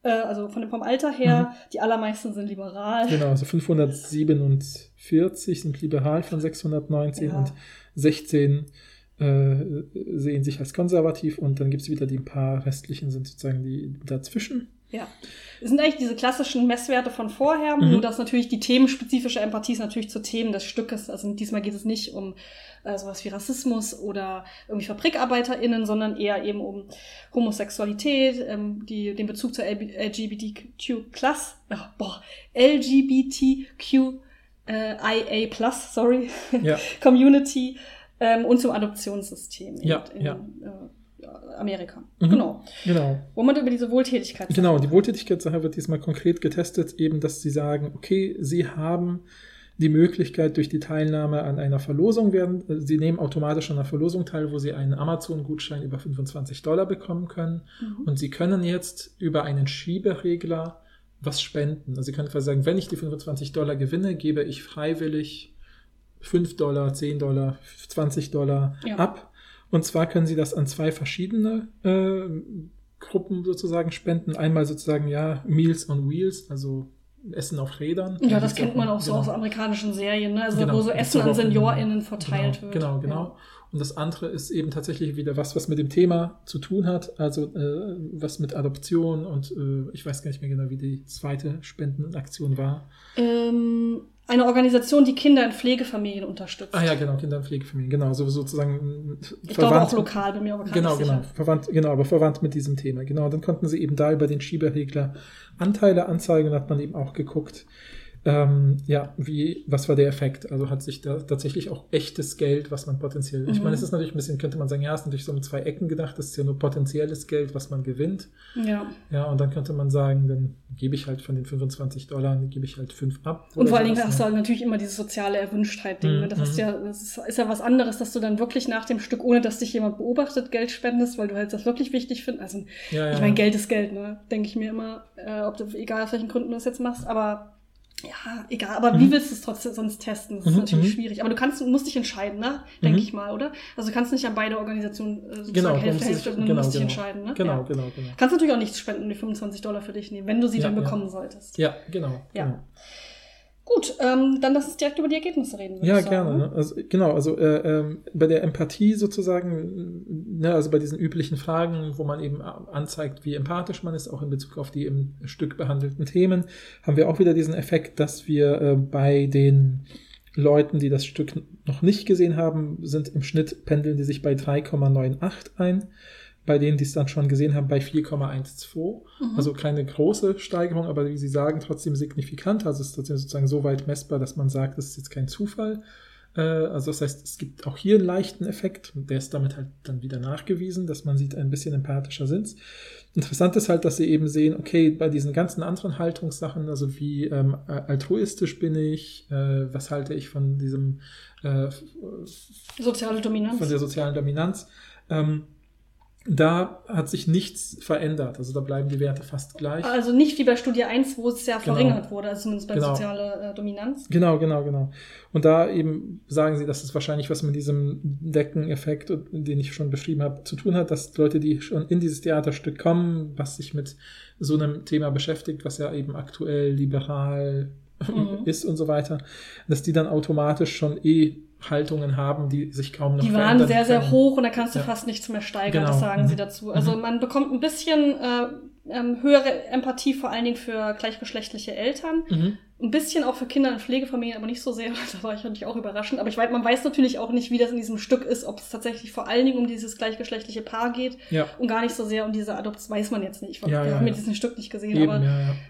äh, also von dem, vom Alter her. Die allermeisten sind liberal. Genau, also 547 sind liberal von 619 Ja. und 16 äh, sehen sich als konservativ und dann gibt es wieder die paar restlichen sind sozusagen die dazwischen. Ja. Es sind eigentlich diese klassischen Messwerte von vorher, Mhm. nur dass natürlich die themenspezifische Empathie ist natürlich zu Themen des Stückes. Also diesmal geht es nicht um äh, sowas wie Rassismus oder irgendwie FabrikarbeiterInnen, sondern eher eben um Homosexualität, ähm, die, den Bezug zur LB LGBTQ Plus, ach, boah, LGBTQ äh, IA Plus, sorry, Ja, [laughs] Community ähm, und zum Adoptionssystem Ja, in, ja. Äh, Amerika. Mhm. Genau. genau. Wo man über diese Wohltätigkeit Genau, die Wohltätigkeitssache wird diesmal konkret getestet, eben, dass sie sagen, okay, sie haben die Möglichkeit durch die Teilnahme an einer Verlosung werden, äh, sie nehmen automatisch an einer Verlosung teil, wo sie einen Amazon-Gutschein über 25 Dollar bekommen können Mhm. und sie können jetzt über einen Schieberegler was spenden. Also sie können quasi sagen, wenn ich die 25 Dollar gewinne, gebe ich freiwillig 5 Dollar, 10 Dollar, 20 Dollar Ja. ab. Und zwar können sie das an zwei verschiedene äh, Gruppen sozusagen spenden. Einmal sozusagen, ja, Meals on Wheels, also Essen auf Rädern. Ja, das kennt man auch so genau. aus amerikanischen Serien, ne? Also Genau. wo so Essen an SeniorInnen verteilt genau, wird. Genau, genau. Und das andere ist eben tatsächlich wieder was, was mit dem Thema zu tun hat, also äh, was mit Adoption und äh, ich weiß gar nicht mehr genau, wie die zweite Spendenaktion war. Ja. Ähm, eine Organisation, die Kinder in Pflegefamilien unterstützt. Ah ja, genau, Kinder- und Pflegefamilien, genau, so sozusagen äh, Ich glaube auch lokal, bin mir aber Genau, genau, verwandt, genau, aber verwandt mit diesem Thema. Genau, dann konnten sie eben da über den Schieberregler Anteile anzeigen und hat man eben auch geguckt, ähm, ja, wie, was war der Effekt? Also hat sich da tatsächlich auch echtes Geld, was man potenziell, ich Mhm. meine, es ist natürlich ein bisschen, könnte man sagen, ja, es ist natürlich so mit zwei Ecken gedacht, das ist ja nur potenzielles Geld, was man gewinnt. Ja. Ja, und dann könnte man sagen, dann gebe ich halt von den 25 Dollar, dann gebe ich halt fünf ab. Und vor allen Dingen hast du ne? halt natürlich immer dieses soziale Erwünschtheit-Ding. Mhm, ne? Das, ist mhm. ja, das ist, ist ja was anderes, dass du dann wirklich nach dem Stück, ohne dass dich jemand beobachtet, Geld spendest, weil du halt das wirklich wichtig findest. Also, Ja, ja, ich meine. Geld ist Geld, ne? Denke ich mir immer, äh, ob du, egal aus welchen Gründen du das jetzt machst, aber ja, egal. Aber wie Mhm. willst du es trotzdem sonst testen? Das ist Mhm, natürlich mhm. schwierig. Aber du kannst, musst dich entscheiden, ne? Denke Mhm. ich mal, oder? Also du kannst nicht an beide Organisationen äh, sozusagen Genau, Hälfte, Hälfte, genau, du musst dich genau. entscheiden, ne? Genau, Ja. genau, genau. Kannst natürlich auch nichts spenden die 25 Dollar für dich nehmen, wenn du sie Ja, dann ja. bekommen solltest. Ja, genau. Ja. genau. Gut, ähm, dann lass uns direkt über die Ergebnisse reden. Ja, sagen, gerne. ne? Ne? Also, genau, also äh, ähm, bei der Empathie sozusagen, ne, also bei diesen üblichen Fragen, wo man eben anzeigt, wie empathisch man ist, auch in Bezug auf die im Stück behandelten Themen, haben wir auch wieder diesen Effekt, dass wir äh, bei den Leuten, die das Stück noch nicht gesehen haben, sind im Schnitt pendeln die sich bei 3,98 ein. Bei denen, die es dann schon gesehen haben, bei 4,12. Mhm. Also keine große Steigerung, aber wie Sie sagen, trotzdem signifikant. Also es ist trotzdem sozusagen so weit messbar, dass man sagt, das ist jetzt kein Zufall. Äh, Also das heißt, es gibt auch hier einen leichten Effekt. Der ist damit halt dann wieder nachgewiesen, dass man sieht, ein bisschen empathischer sind. Interessant ist halt, dass sie eben sehen, okay, bei diesen ganzen anderen Haltungssachen, also wie ähm, altruistisch bin ich, äh, was halte ich von diesem äh, Soziale Dominanz. von der sozialen Dominanz. Ähm, da hat sich nichts verändert. Also da bleiben die Werte fast gleich. Also nicht wie bei Studie 1, wo es ja Genau. verringert wurde, also zumindest bei Genau. sozialer äh, Dominanz. Genau, genau, genau. Und da eben sagen sie, dass es wahrscheinlich was mit diesem Deckeneffekt, den ich schon beschrieben habe, zu tun hat, dass Leute, die schon in dieses Theaterstück kommen, was sich mit so einem Thema beschäftigt, was ja eben aktuell liberal Mhm. [laughs] ist und so weiter, dass die dann automatisch schon eh Haltungen haben, die sich kaum noch Die waren sehr, sehr können. hoch und da kannst du Ja. fast nichts mehr steigern, Genau. das sagen Mhm. sie dazu. Also man bekommt ein bisschen äh, ähm, höhere Empathie, vor allen Dingen für gleichgeschlechtliche Eltern. Mhm. Ein bisschen auch für Kinder in Pflegefamilien, aber nicht so sehr. [laughs] Da war ich natürlich auch überraschend. Aber ich weiß, man weiß natürlich auch nicht, wie das in diesem Stück ist, ob es tatsächlich vor allen Dingen um dieses gleichgeschlechtliche Paar geht Ja, und gar nicht so sehr um diese Adoption. Weiß man jetzt nicht. Ja, Wir ja, haben ja. ja dieses Stück nicht gesehen, eben, aber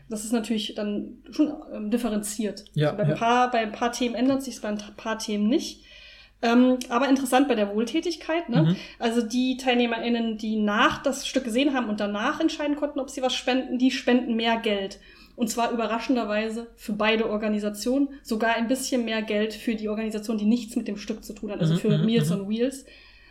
das ist natürlich dann schon ähm, differenziert. Ja, also bei, ein paar, bei ein paar Themen ändert sich bei ein paar Themen nicht. Ähm, aber interessant bei der Wohltätigkeit. Ne? Mhm. Also die TeilnehmerInnen, die nach das Stück gesehen haben und danach entscheiden konnten, ob sie was spenden, die spenden mehr Geld. Und zwar überraschenderweise für beide Organisationen, sogar ein bisschen mehr Geld für die Organisation, die nichts mit dem Stück zu tun hat, also Mhm, für mhm, Meals mhm. on Wheels.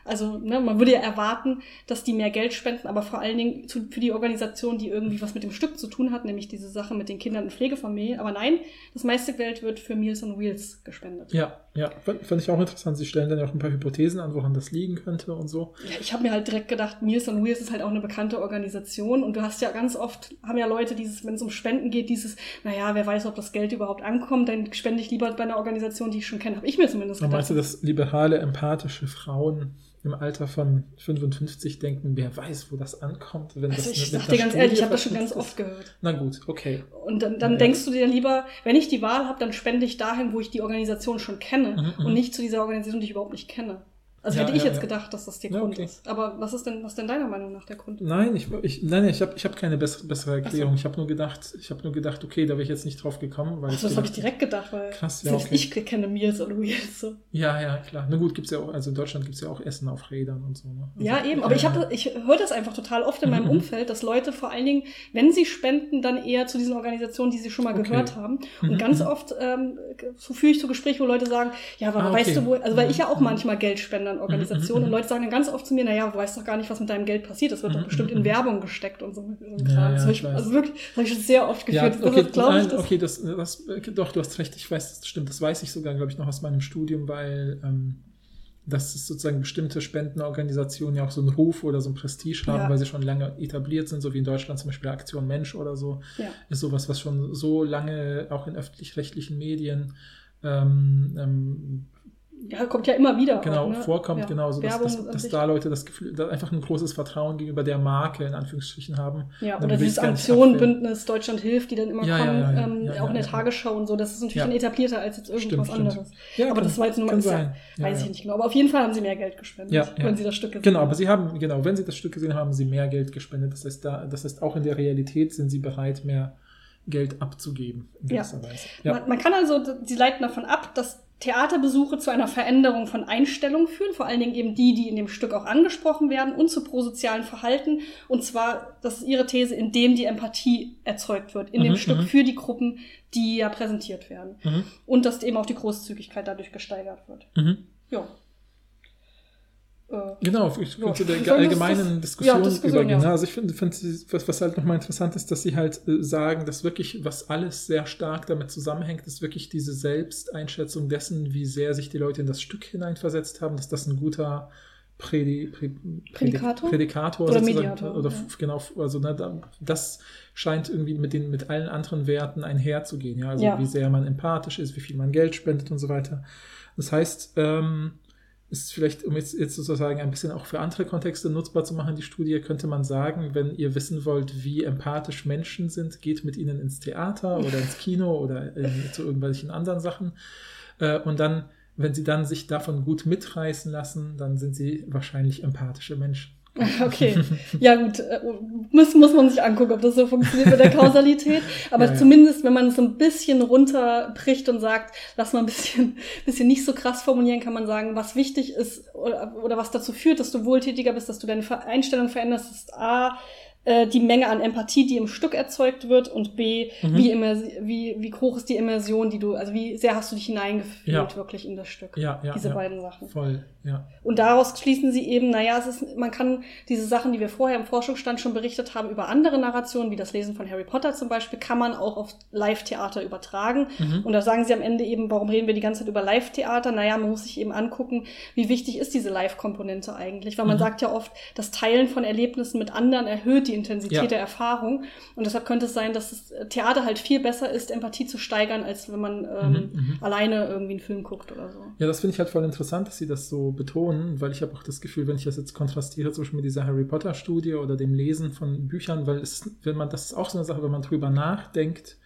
Also ne, man würde ja erwarten, dass die mehr Geld spenden, aber vor allen Dingen zu, für die Organisation, die irgendwie was mit dem Stück zu tun hat, nämlich diese Sache mit den Kindern in Pflegefamilien. Aber nein, das meiste Geld wird für Meals on Wheels gespendet. Ja, ja, fand, ich auch interessant. Sie stellen dann ja auch ein paar Hypothesen an, woran das liegen könnte und so. Ja, ich habe mir halt direkt gedacht, Meals on Wheels ist halt auch eine bekannte Organisation und du hast ja ganz oft, haben ja Leute dieses, wenn es um Spenden geht, dieses, naja, wer weiß, ob das Geld überhaupt ankommt, dann spende ich lieber bei einer Organisation, die ich schon kenne, habe ich mir zumindest gedacht. meinst du, dass liberale, empathische Frauen im Alter von 55 denken, wer weiß, wo das ankommt, wenn Also das ich sag dir ganz ehrlich, ich Studie habe das schon ganz verknüpft oft gehört. ist? Na gut, okay. Und dann, dann denkst du dir lieber, wenn ich die Wahl habe, dann spende ich dahin, wo ich die Organisation schon kenne Mhm, mhm. und nicht zu dieser Organisation, die ich überhaupt nicht kenne. Also Ja, hätte ich ja, jetzt ja. gedacht, dass das der Grund okay. ist. Aber was ist denn, was ist denn deiner Meinung nach der Grund? Nein, ich, ich, nein, ich habe ich hab keine bessere, bessere Erklärung. Ich habe nur gedacht, ich habe nur gedacht, okay, da wäre ich jetzt nicht drauf gekommen, weil Also das habe ich direkt gedacht, weil Krass, ja, okay. ich kenne Meals on Wheels. So. Ja, ja, klar. Na gut, gibt's ja auch, also in Deutschland gibt's ja auch Essen auf Rädern und so. Ne? Also, Ja, eben. Aber ich, hab, ich höre das einfach total oft in meinem Mhm. Umfeld, dass Leute vor allen Dingen, wenn sie spenden, dann eher zu diesen Organisationen, die sie schon mal Okay. gehört haben. Mhm, Und ganz mhm. oft ähm, so führe ich so Gespräche, wo Leute sagen, ja, aber Ah, okay. weißt du wo, also weil ich ja auch Mhm. manchmal Geld spende an Organisationen Mhm, und mhm. Leute sagen dann ganz oft zu mir, naja, du weißt doch gar nicht, was mit deinem Geld passiert. Das wird doch Mhm, bestimmt mhm. in Werbung gesteckt und so. so Ja, ja, das ich also wirklich, das habe ich schon sehr oft Ja, geführt. okay, glaube ich das. okay, das, das, äh, doch, du hast recht, ich weiß, das stimmt, das weiß ich sogar, glaube ich, noch aus meinem Studium, weil ähm, dass es sozusagen bestimmte Spendenorganisationen ja auch so einen Ruf oder so ein Prestige haben, Ja. weil sie schon lange etabliert sind, so wie in Deutschland zum Beispiel Aktion Mensch oder so, Ja. ist sowas, was schon so lange auch in öffentlich-rechtlichen Medien ähm, ähm, ja, kommt ja immer wieder. genau auch, ne? vorkommt, ja. genau, so dass, dass, dass da Leute das Gefühl, da einfach ein großes Vertrauen gegenüber der Marke in Anführungsstrichen haben. Ja, oder dieses. Aktionenbündnis Deutschland hilft, die dann immer Ja, kommen, ja, ähm, auch in der. Tagesschau und so. Das ist natürlich dann etablierter als jetzt irgendwas Stimmt, stimmt. anderes. Ja, aber kann- das war jetzt nur mal, sein. Weiß ich nicht genau. Aber auf jeden Fall haben sie mehr Geld gespendet, wenn sie das Stück gesehen Genau, haben. aber sie haben, genau, wenn sie das Stück gesehen haben, haben sie mehr Geld gespendet. Das heißt, da, das heißt, auch in der Realität sind sie bereit, mehr Geld abzugeben, in Ja. gewisser Weise. Man, man kann also, sie leiten davon ab, dass Theaterbesuche zu einer Veränderung von Einstellungen führen, vor allen Dingen eben die, die in dem Stück auch angesprochen werden und zu prosozialen Verhalten. Und zwar, das ist ihre These, indem die Empathie erzeugt wird in dem Mhm, Stück mhm. für die Gruppen, die ja präsentiert werden. Mhm. Und dass eben auch die Großzügigkeit dadurch gesteigert wird. Mhm. Ja. Genau, ich Ja, zu der wir allgemeinen das- Diskussion, ja, Diskussion, übergehen. ja. Also ich finde, finde was, was halt nochmal interessant ist, dass sie halt äh, sagen, dass wirklich, was alles sehr stark damit zusammenhängt, ist wirklich diese Selbsteinschätzung dessen, wie sehr sich die Leute in das Stück hineinversetzt haben, dass das ein guter Prä, Prädi- Prädikator? Prädikator Oder Mediator, Oder ja. genau, also ne, da- das scheint irgendwie mit den mit allen anderen Werten einherzugehen. Ja, also Ja. wie sehr man empathisch ist, wie viel man Geld spendet und so weiter. Das heißt, ähm, ist vielleicht, um jetzt, jetzt sozusagen ein bisschen auch für andere Kontexte nutzbar zu machen, die Studie, könnte man sagen, wenn ihr wissen wollt, wie empathisch Menschen sind, geht mit ihnen ins Theater [laughs] oder ins Kino oder in, zu irgendwelchen anderen Sachen. Äh, und dann, wenn sie dann sich davon gut mitreißen lassen, dann sind sie wahrscheinlich empathische Menschen. [laughs] Okay, ja gut, äh, muss, muss man sich angucken, ob das so funktioniert mit der [laughs] Kausalität. Aber Ja, zumindest, wenn man es so ein bisschen runterbricht und sagt, lass mal ein bisschen, [laughs] bisschen nicht so krass formulieren, kann man sagen, was wichtig ist oder, oder was dazu führt, dass du wohltätiger bist, dass du deine Einstellung veränderst, ist A, äh, die Menge an Empathie, die im Stück erzeugt wird und B, Mhm. wie, wie, wie hoch ist die Immersion, die du, also wie sehr hast du dich hineingefühlt Ja. wirklich in das Stück. Ja, ja. Diese ja. beiden Sachen. Voll, ja. Und daraus schließen sie eben, naja, es ist, man kann diese Sachen, die wir vorher im Forschungsstand schon berichtet haben, über andere Narrationen, wie das Lesen von Harry Potter zum Beispiel, kann man auch auf Live-Theater übertragen. Mhm. Und da sagen sie am Ende eben, warum reden wir die ganze Zeit über Live-Theater? Naja, man muss sich eben angucken, wie wichtig ist diese Live-Komponente eigentlich? Weil man Mhm. sagt ja oft, das Teilen von Erlebnissen mit anderen erhöht die Intensität Ja. der Erfahrung. Und deshalb könnte es sein, dass das Theater halt viel besser ist, Empathie zu steigern, als wenn man ähm, Mhm, mhm. alleine irgendwie einen Film guckt oder so. Ja, das finde ich halt voll interessant, dass sie das so betonen, weil ich habe auch das Gefühl, wenn ich das jetzt kontrastiere, zum Beispiel mit dieser Harry Potter Studie oder dem Lesen von Büchern, weil es, wenn man, das ist auch so eine Sache, wenn man drüber nachdenkt,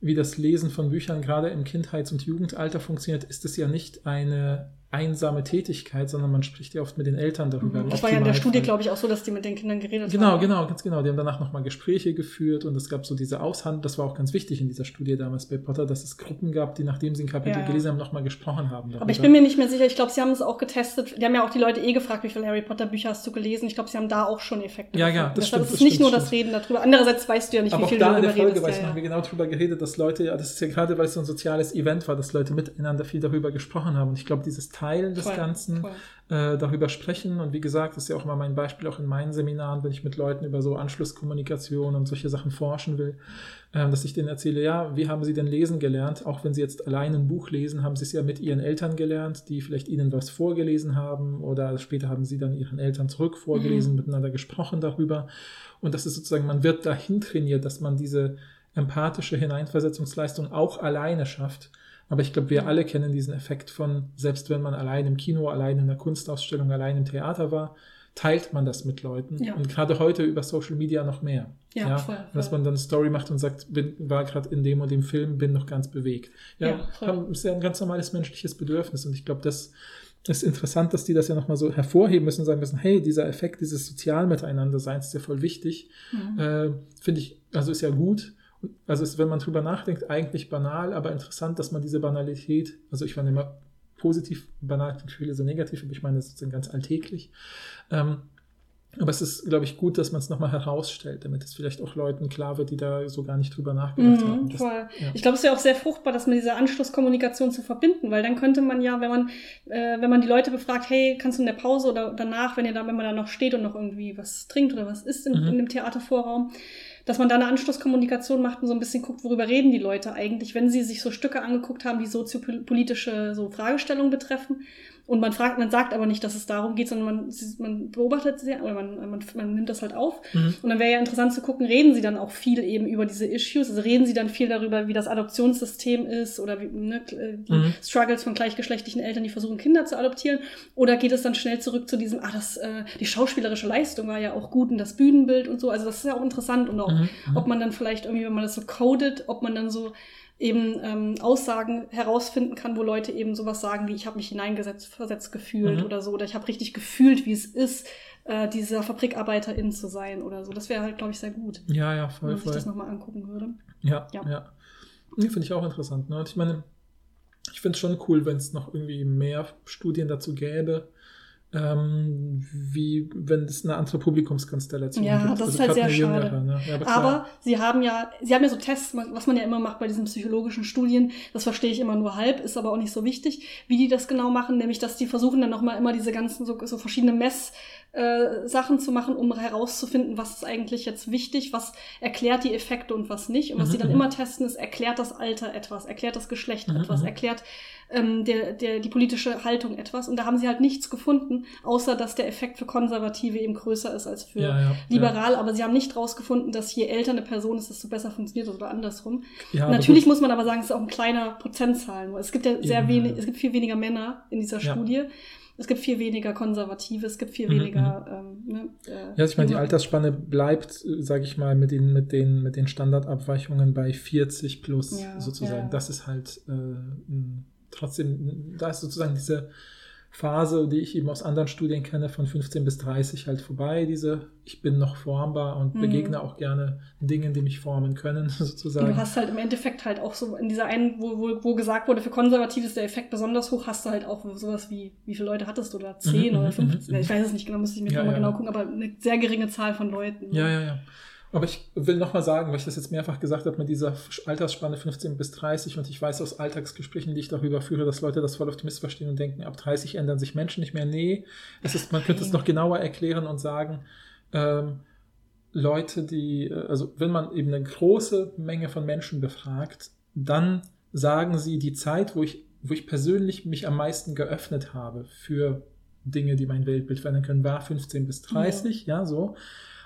wie das Lesen von Büchern gerade im Kindheits- und Jugendalter funktioniert, ist es ja nicht eine einsame Tätigkeit, sondern man spricht ja oft mit den Eltern darüber. im Das war ja in der. Studie, glaube ich, auch so, dass die mit den Kindern geredet Genau, haben. genau, ganz genau. Die haben danach nochmal Gespräche geführt und es gab so diese Aushandlung, das war auch ganz wichtig in dieser Studie damals bei Potter, dass es Gruppen gab, die nachdem sie ein Kapitel Ja, gelesen haben, nochmal gesprochen haben. Aber ich bin mir nicht mehr sicher. Ich glaube, sie haben es auch getestet. Die haben ja auch die Leute eh gefragt, wie viele Harry Potter Bücher hast du gelesen. Ich glaube, sie haben da auch schon Effekte. Ja, ja, das Deshalb stimmt, ist es nicht stimmt, nur das Reden darüber. Andererseits weißt du ja nicht, Aber wie auch viel da du in der darüber Folge, redest. Ja, noch, wir genau drüber geredet, dass Leute, ja, das ist ja gerade, weil es so ein soziales Event war, dass Leute miteinander viel darüber gesprochen haben. Und ich glaube, dieses Teilen des Voll, Ganzen, voll. äh, darüber sprechen. Und wie gesagt, das ist ja auch immer mein Beispiel, auch in meinen Seminaren, wenn ich mit Leuten über so Anschlusskommunikation und solche Sachen forschen will, ähm, dass ich denen erzähle, ja, wie haben sie denn lesen gelernt? Auch wenn sie jetzt allein ein Buch lesen, haben sie es ja mit ihren Eltern gelernt, die vielleicht ihnen was vorgelesen haben oder später haben sie dann ihren Eltern zurück vorgelesen, Mhm. miteinander gesprochen darüber. Und das ist sozusagen, man wird dahin trainiert, dass man diese empathische Hineinversetzungsleistung auch alleine schafft. Aber ich glaube, wir alle kennen diesen Effekt von, selbst wenn man allein im Kino, allein in der Kunstausstellung, allein im Theater war, teilt man das mit Leuten. Ja. Und gerade heute über Social Media noch mehr. Ja, voll, Dass voll. man dann eine Story macht und sagt, bin, war gerade in dem und dem Film, bin noch ganz bewegt. Ja, Ja, voll. ist ja ein ganz normales menschliches Bedürfnis. Und ich glaube, das ist interessant, dass die das ja nochmal so hervorheben müssen und sagen müssen, hey, dieser Effekt, dieses sozial Miteinanderseins ist ja voll wichtig. Mhm. Äh, Finde ich, also ist ja gut. Also ist, wenn man drüber nachdenkt, eigentlich banal, aber interessant, dass man diese Banalität, also ich fand immer positiv banal, für viele so negativ, aber ich meine, das ist ganz alltäglich. Ähm, aber es ist, glaube ich, gut, dass man es nochmal herausstellt, damit es vielleicht auch Leuten klar wird, die da so gar nicht drüber nachgedacht haben. Mhm, Das- voll. ja. Ich glaube, es ist ja auch sehr fruchtbar, das mit dieser Anschlusskommunikation zu verbinden, weil dann könnte man ja, wenn man, äh, wenn man die Leute befragt, hey, kannst du in der Pause oder danach, wenn ihr da, wenn man da noch steht und noch irgendwie was trinkt oder was isst in, Mhm. in dem Theatervorraum, dass man da eine Anschlusskommunikation macht und so ein bisschen guckt, worüber reden die Leute eigentlich, wenn sie sich so Stücke angeguckt haben, die soziopolitische so Fragestellungen betreffen. Und man fragt, man sagt aber nicht, dass es darum geht, sondern man, man beobachtet sie, oder man, man, man nimmt das halt auf. Mhm. Und dann wäre ja interessant zu gucken, reden sie dann auch viel eben über diese Issues? Also reden sie dann viel darüber, wie das Adoptionssystem ist oder wie, ne, die Mhm. Struggles von gleichgeschlechtlichen Eltern, die versuchen, Kinder zu adoptieren? Oder geht es dann schnell zurück zu diesem, ah, das, äh, die schauspielerische Leistung war ja auch gut und das Bühnenbild und so. Also das ist ja auch interessant und auch, Mhm, mhm. ob man dann vielleicht irgendwie, wenn man das so codet, ob man dann so eben ähm, Aussagen herausfinden kann, wo Leute eben sowas sagen wie ich habe mich hineingesetzt versetzt gefühlt Mhm. oder so oder ich habe richtig gefühlt, wie es ist, äh, dieser Fabrikarbeiterin zu sein oder so. Das wäre halt, glaube ich, sehr gut, Ja, ja, wenn voll, man sich das nochmal angucken würde. Ja, Ja. ja. Nee, Finde ich auch interessant. Ne? Und ich meine, ich finde es schon cool, wenn es noch irgendwie mehr Studien dazu gäbe, ähm, wie wenn es eine andere Publikumskonstellation Ja, gibt. Also das ist halt sehr schade. ne? ja, aber. Aber sie haben ja, sie haben ja so Tests, was man ja immer macht bei diesen psychologischen Studien, das verstehe ich immer nur halb, ist aber auch nicht so wichtig, wie die das genau machen, nämlich dass die versuchen dann nochmal immer diese ganzen so, so verschiedene Mess äh, Sachen zu machen, um herauszufinden, was ist eigentlich jetzt wichtig, was erklärt die Effekte und was nicht. Und was Mhm, sie dann mhm. immer testen, ist, erklärt das Alter etwas, erklärt das Geschlecht Mhm, etwas, mhm. erklärt ähm, der, der, die politische Haltung etwas. Und da haben sie halt nichts gefunden, außer dass der Effekt für Konservative eben größer ist als für ja, ja, liberal, aber sie haben nicht rausgefunden, dass je älter eine Person ist, desto besser funktioniert oder andersrum. Ja, Natürlich muss man aber sagen, es ist auch ein kleiner Prozentzahl. Es gibt ja sehr wenig, ja. es gibt viel weniger Männer in dieser Ja. Studie. Es gibt viel weniger Konservative, es gibt viel Mhm, weniger. Ähm, ne, äh, Ja, ich meine, die Altersspanne bleibt, sage ich mal, mit den, mit den, mit den Standardabweichungen bei 40 plus Ja, sozusagen. ja. Das ist halt äh, trotzdem, da ist sozusagen diese Phase, die ich eben aus anderen Studien kenne, von 15 bis 30 halt vorbei. Diese, ich bin noch formbar und Mhm. begegne auch gerne Dingen, die mich formen können, [laughs] sozusagen. du hast halt im Endeffekt halt auch so in dieser einen, wo, wo, wo gesagt wurde, für Konservative ist der Effekt besonders hoch, hast du halt auch sowas wie, wie viele Leute hattest du da? 10 Mhm, oder mhm, 15? mhm, Ich weiß es nicht genau, muss ich mir Ja, nochmal ja. genau gucken, aber eine sehr geringe Zahl von Leuten. Ja, ja, ja. Aber ich will nochmal sagen, weil ich das jetzt mehrfach gesagt habe, mit dieser Altersspanne 15 bis 30 und ich weiß aus Alltagsgesprächen, die ich darüber führe, dass Leute das voll oft missverstehen und denken, ab 30 ändern sich Menschen nicht mehr. Nee, es ist, man könnte es noch genauer erklären und sagen, ähm, Leute, die, äh, also wenn man eben eine große Menge von Menschen befragt, dann sagen sie, die Zeit, wo ich, wo ich persönlich mich am meisten geöffnet habe für Dinge, die mein Weltbild verändern können, war 15 bis 30, ja, so.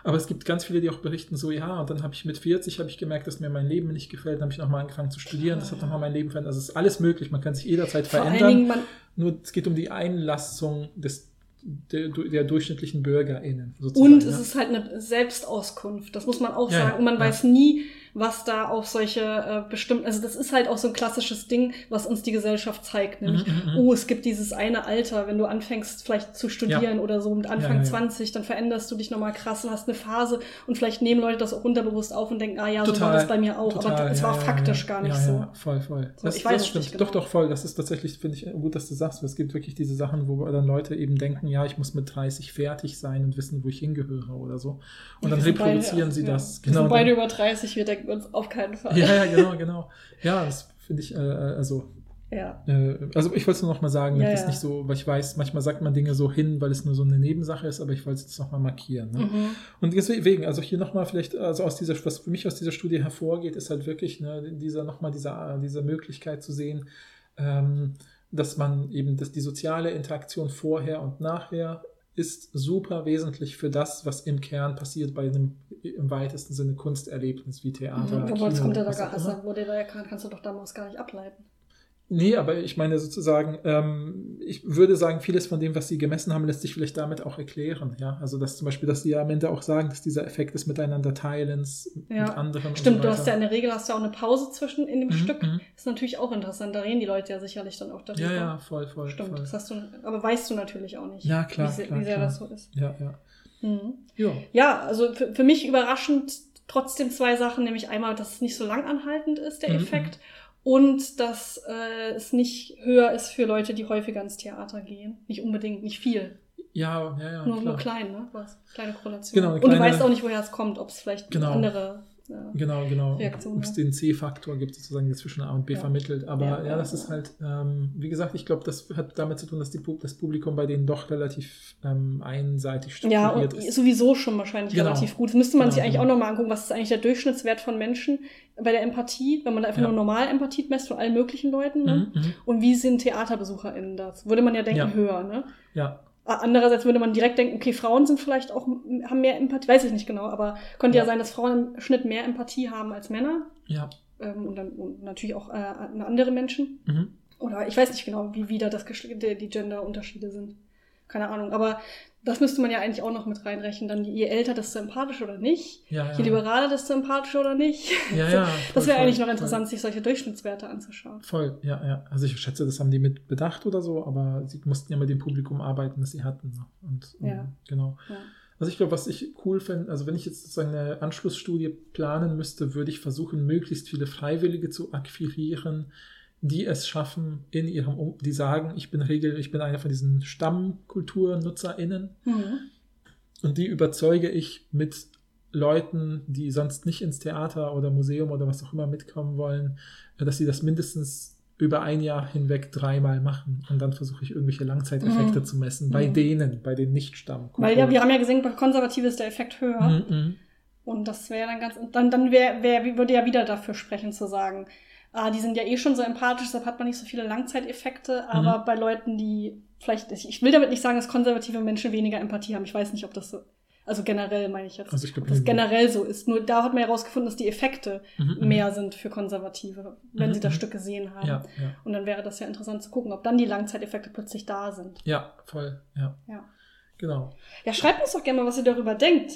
Aber es gibt ganz viele, die auch berichten, so ja, und dann habe ich mit 40 habe ich gemerkt, dass mir mein Leben nicht gefällt, dann habe ich nochmal angefangen zu studieren, das hat nochmal mein Leben verändert. Also es ist alles möglich, man kann sich jederzeit Vor verändern. Dingen, Nur es geht um die Einlassung des, der, der durchschnittlichen BürgerInnen. Sozusagen, und ja. es ist halt eine Selbstauskunft, das muss man auch Ja, sagen. ja, Und man ja. weiß nie, was da auf solche äh, bestimmten, also das ist halt auch so ein klassisches Ding, was uns die Gesellschaft zeigt, nämlich, Mhm, mhm, mhm. oh, es gibt dieses eine Alter, wenn du anfängst vielleicht zu studieren oder so mit Anfang Ja, ja, ja. 20, dann veränderst du dich nochmal krass und hast eine Phase und vielleicht nehmen Leute das auch unterbewusst auf und denken, ah ja, so war das bei mir auch, aber total, es ja, war ja, faktisch ja, gar nicht ja, so. Ja, voll, voll. So, das, ich weiß das es stimmt. nicht genau. Doch, doch, voll. Das ist tatsächlich, finde ich, gut, dass du sagst. Es gibt wirklich diese Sachen, wo dann Leute eben denken, ja, ich muss mit 30 fertig sein und wissen, wo ich hingehöre oder so. Und dann reproduzieren beide- sie ja, das. Wir sind beide über 30, wir denken uns auf keinen Fall. ja, ja, genau, genau. Ja, das finde ich, äh, also Ja. Äh, also ich wollte es nur noch mal sagen, Ja, das ja. nicht so, weil ich weiß, manchmal sagt man Dinge so hin, weil es nur so eine Nebensache ist, aber ich wollte es jetzt noch mal markieren. Ne? Mhm. Und deswegen, also hier noch mal vielleicht, also aus dieser, was für mich aus dieser Studie hervorgeht, ist halt wirklich ne, dieser noch mal diese, diese Möglichkeit zu sehen, ähm, dass man eben, dass die soziale Interaktion vorher und nachher ist super wesentlich für das, was im Kern passiert bei einem im weitesten Sinne Kunsterlebnis wie Theater. Mhm. Obwohl, es kommt ja da gar, also, immer. wurde da kann, kannst du doch damals gar nicht ableiten. Nee, aber ich meine sozusagen, ähm, ich würde sagen, vieles von dem, was sie gemessen haben, lässt sich vielleicht damit auch erklären. Ja, also dass zum Beispiel, dass sie ja am Ende auch sagen, dass dieser Effekt des Miteinander Teilens Ja. mit anderen. Stimmt, so du hast ja in der Regel hast du auch eine Pause zwischen in dem Mhm, Stück. mhm. Ist natürlich auch interessant. Da reden die Leute ja sicherlich dann auch darüber. Ja, ja, voll, voll. Stimmt, voll. das hast du, aber weißt du natürlich auch nicht, Ja, klar, wie, sehr- klar, wie sehr klar. das so ist. Ja, ja. Mhm. Ja. Ja, also für, für mich überraschend trotzdem zwei Sachen, nämlich einmal, dass es nicht so lang anhaltend ist, der Mhm, Effekt, und dass äh, es nicht höher ist für Leute, die häufiger ins Theater gehen. Nicht unbedingt, nicht viel. Ja, ja, ja. nur, klar. nur klein, ne? Was? Kleine Korrelation. Genau, eine und du kleine- weißt auch nicht, woher es kommt, ob es vielleicht Genau. andere. Ja. Genau, genau. Reaktion, Ob es ja. den C-Faktor gibt, sozusagen, der zwischen A und B Ja. vermittelt. Aber Ja, ja, ja, das ja. ist halt, ähm, wie gesagt, ich glaube, das hat damit zu tun, dass die, das Publikum bei denen doch relativ ähm, einseitig Ja, strukturiert und ist. sowieso schon wahrscheinlich Genau. relativ gut. Das müsste man Genau, sich eigentlich genau. auch nochmal angucken, was ist eigentlich der Durchschnittswert von Menschen bei der Empathie, wenn man da einfach Ja. nur normal Empathie messt von allen möglichen Leuten. Ne? Mhm, mhm. Und wie sind TheaterbesucherInnen das? Würde man ja denken, Ja. höher, ne? Ja, Andererseits würde man direkt denken, okay, Frauen sind vielleicht auch, haben mehr Empathie, weiß ich nicht genau, aber könnte ja, Ja. sein, dass Frauen im Schnitt mehr Empathie haben als Männer. ja. Ähm, und dann und natürlich auch äh, andere Menschen. Mhm. Oder ich weiß nicht genau, wie wieder das die, die Gender-Unterschiede sind. Keine Ahnung. Aber das müsste man ja eigentlich auch noch mit reinrechnen. Dann je älter, desto empathischer oder nicht. Ja, ja. Je liberaler, desto empathischer oder nicht. Ja, [laughs] ja. das voll, wäre eigentlich voll, noch interessant, sich solche Durchschnittswerte anzuschauen. Voll, ja, ja. Also ich schätze, das haben die mit bedacht oder so, aber sie mussten ja mit dem Publikum arbeiten, das sie hatten. ne? Und ähm, Ja. genau. Ja. Also ich glaube, was ich cool fände, also wenn ich jetzt sozusagen eine Anschlussstudie planen müsste, würde ich versuchen, möglichst viele Freiwillige zu akquirieren, die es schaffen, in ihrem, um die sagen, ich bin regel, ich bin einer von diesen StammkulturnutzerInnen Mhm. und die überzeuge ich mit Leuten, die sonst nicht ins Theater oder Museum oder was auch immer mitkommen wollen, äh, dass sie das mindestens über ein Jahr hinweg dreimal machen. Und dann versuche ich irgendwelche Langzeiteffekte Mhm. zu messen. Bei Mhm. denen, bei den Nicht-Stamm. Weil ja, wir haben ja gesehen, bei Konservative ist der Effekt höher. Mhm, mhm. Und das wäre dann ganz, dann, dann wär, wär, würde ja wieder dafür sprechen zu sagen, ah, die sind ja eh schon so empathisch, deshalb hat man nicht so viele Langzeiteffekte, aber Mhm. bei Leuten, die vielleicht, ich will damit nicht sagen, dass konservative Menschen weniger Empathie haben. Ich weiß nicht, ob das so, also generell meine ich jetzt, Also ich glaub, ob das generell so ist. Nur da hat man herausgefunden, dass die Effekte Mhm, mhm. mehr sind für Konservative, wenn Mhm, sie das mhm. Stück gesehen haben. Ja, ja. Und dann wäre das ja interessant zu gucken, ob dann die Langzeiteffekte plötzlich da sind. Ja, voll, ja. Ja. Genau. Ja, schreibt uns doch gerne mal, was ihr darüber denkt.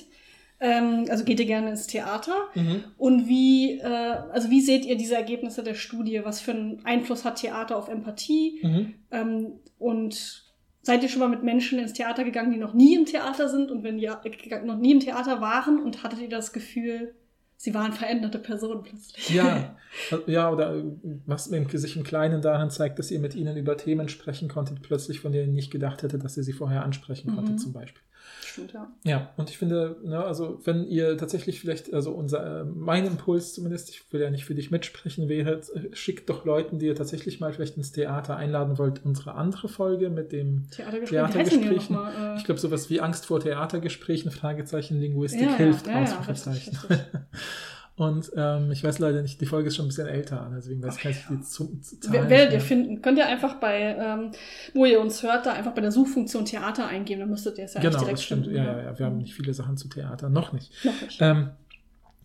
Ähm, also geht ihr gerne ins Theater? Mhm. Und wie, äh, also wie seht ihr diese Ergebnisse der Studie? Was für einen Einfluss hat Theater auf Empathie? Mhm. Ähm, und Seid ihr schon mal mit Menschen ins Theater gegangen, die noch nie im Theater sind und wenn ja, äh, noch nie im Theater waren und hattet ihr das Gefühl, sie waren veränderte Personen plötzlich? Ja, [laughs] ja, oder was sich im Kleinen daran zeigt, dass ihr mit ihnen über Themen sprechen konntet, plötzlich von denen ihr nicht gedacht hätte, dass ihr sie vorher ansprechen konntet, Mhm. zum Beispiel. Stimmt, ja. Ja, und ich finde, ne, also wenn ihr tatsächlich vielleicht, also unser, äh, mein Impuls zumindest, ich will ja nicht für dich mitsprechen, wäre, schickt doch Leuten, die ihr tatsächlich mal vielleicht ins Theater einladen wollt, unsere andere Folge mit dem die Theatergesprächen. Äh, Ich glaube, sowas wie Angst vor Theatergesprächen, Fragezeichen, Linguistik Ja, ja, hilft, ja, ja, Ausrufezeichen. richtig, richtig. [laughs] Und ähm, ich weiß leider nicht, die Folge ist schon ein bisschen älter, deswegen weiß ich Okay, nicht, die zu, zu Zahlen Werdet ihr finden. Könnt ihr einfach bei, ähm, wo ihr uns hört, da einfach bei der Suchfunktion Theater eingeben, dann müsstet ihr es ja Genau, direkt das stimmt. finden. Ja, ja, ja, wir haben nicht viele Sachen zu Theater, noch nicht. Noch nicht. Ähm,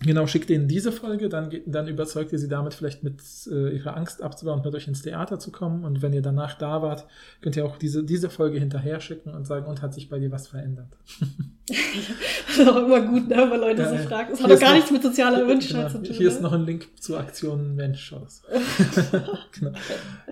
genau, schickt ihnen diese Folge, dann, dann überzeugt ihr sie damit vielleicht mit äh, ihrer Angst abzubauen und mit euch ins Theater zu kommen. Und wenn ihr danach da wart, könnt ihr auch diese, diese Folge hinterher schicken und sagen, und hat sich bei dir was verändert? [laughs] Das ist auch immer gut, ne, wenn Leute Ja, so fragt. Das hat doch gar noch- nichts mit sozialer Genau, Erwünschtheit zu tun. Hier ist ne? noch ein Link zur Aktion Mensch [laughs] genau.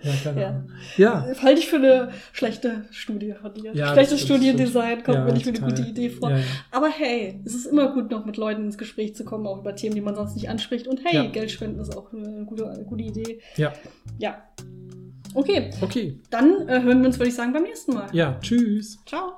Ja, keine Ja. Ahnung. Ja, Halte ich für eine schlechte Studie von dir. Ja, Schlechtes Studiendesign kommt Ja, mir nicht für eine gute Idee vor. Ja. Aber hey, es ist immer gut, noch mit Leuten ins Gespräch zu kommen, auch über Themen, die man sonst nicht anspricht. Und hey, Ja. Geld spenden ist auch eine gute, eine gute Idee. ja. Ja. Okay, Okay. dann äh, hören wir uns, würde ich sagen, beim nächsten Mal. Ja, tschüss. Ciao.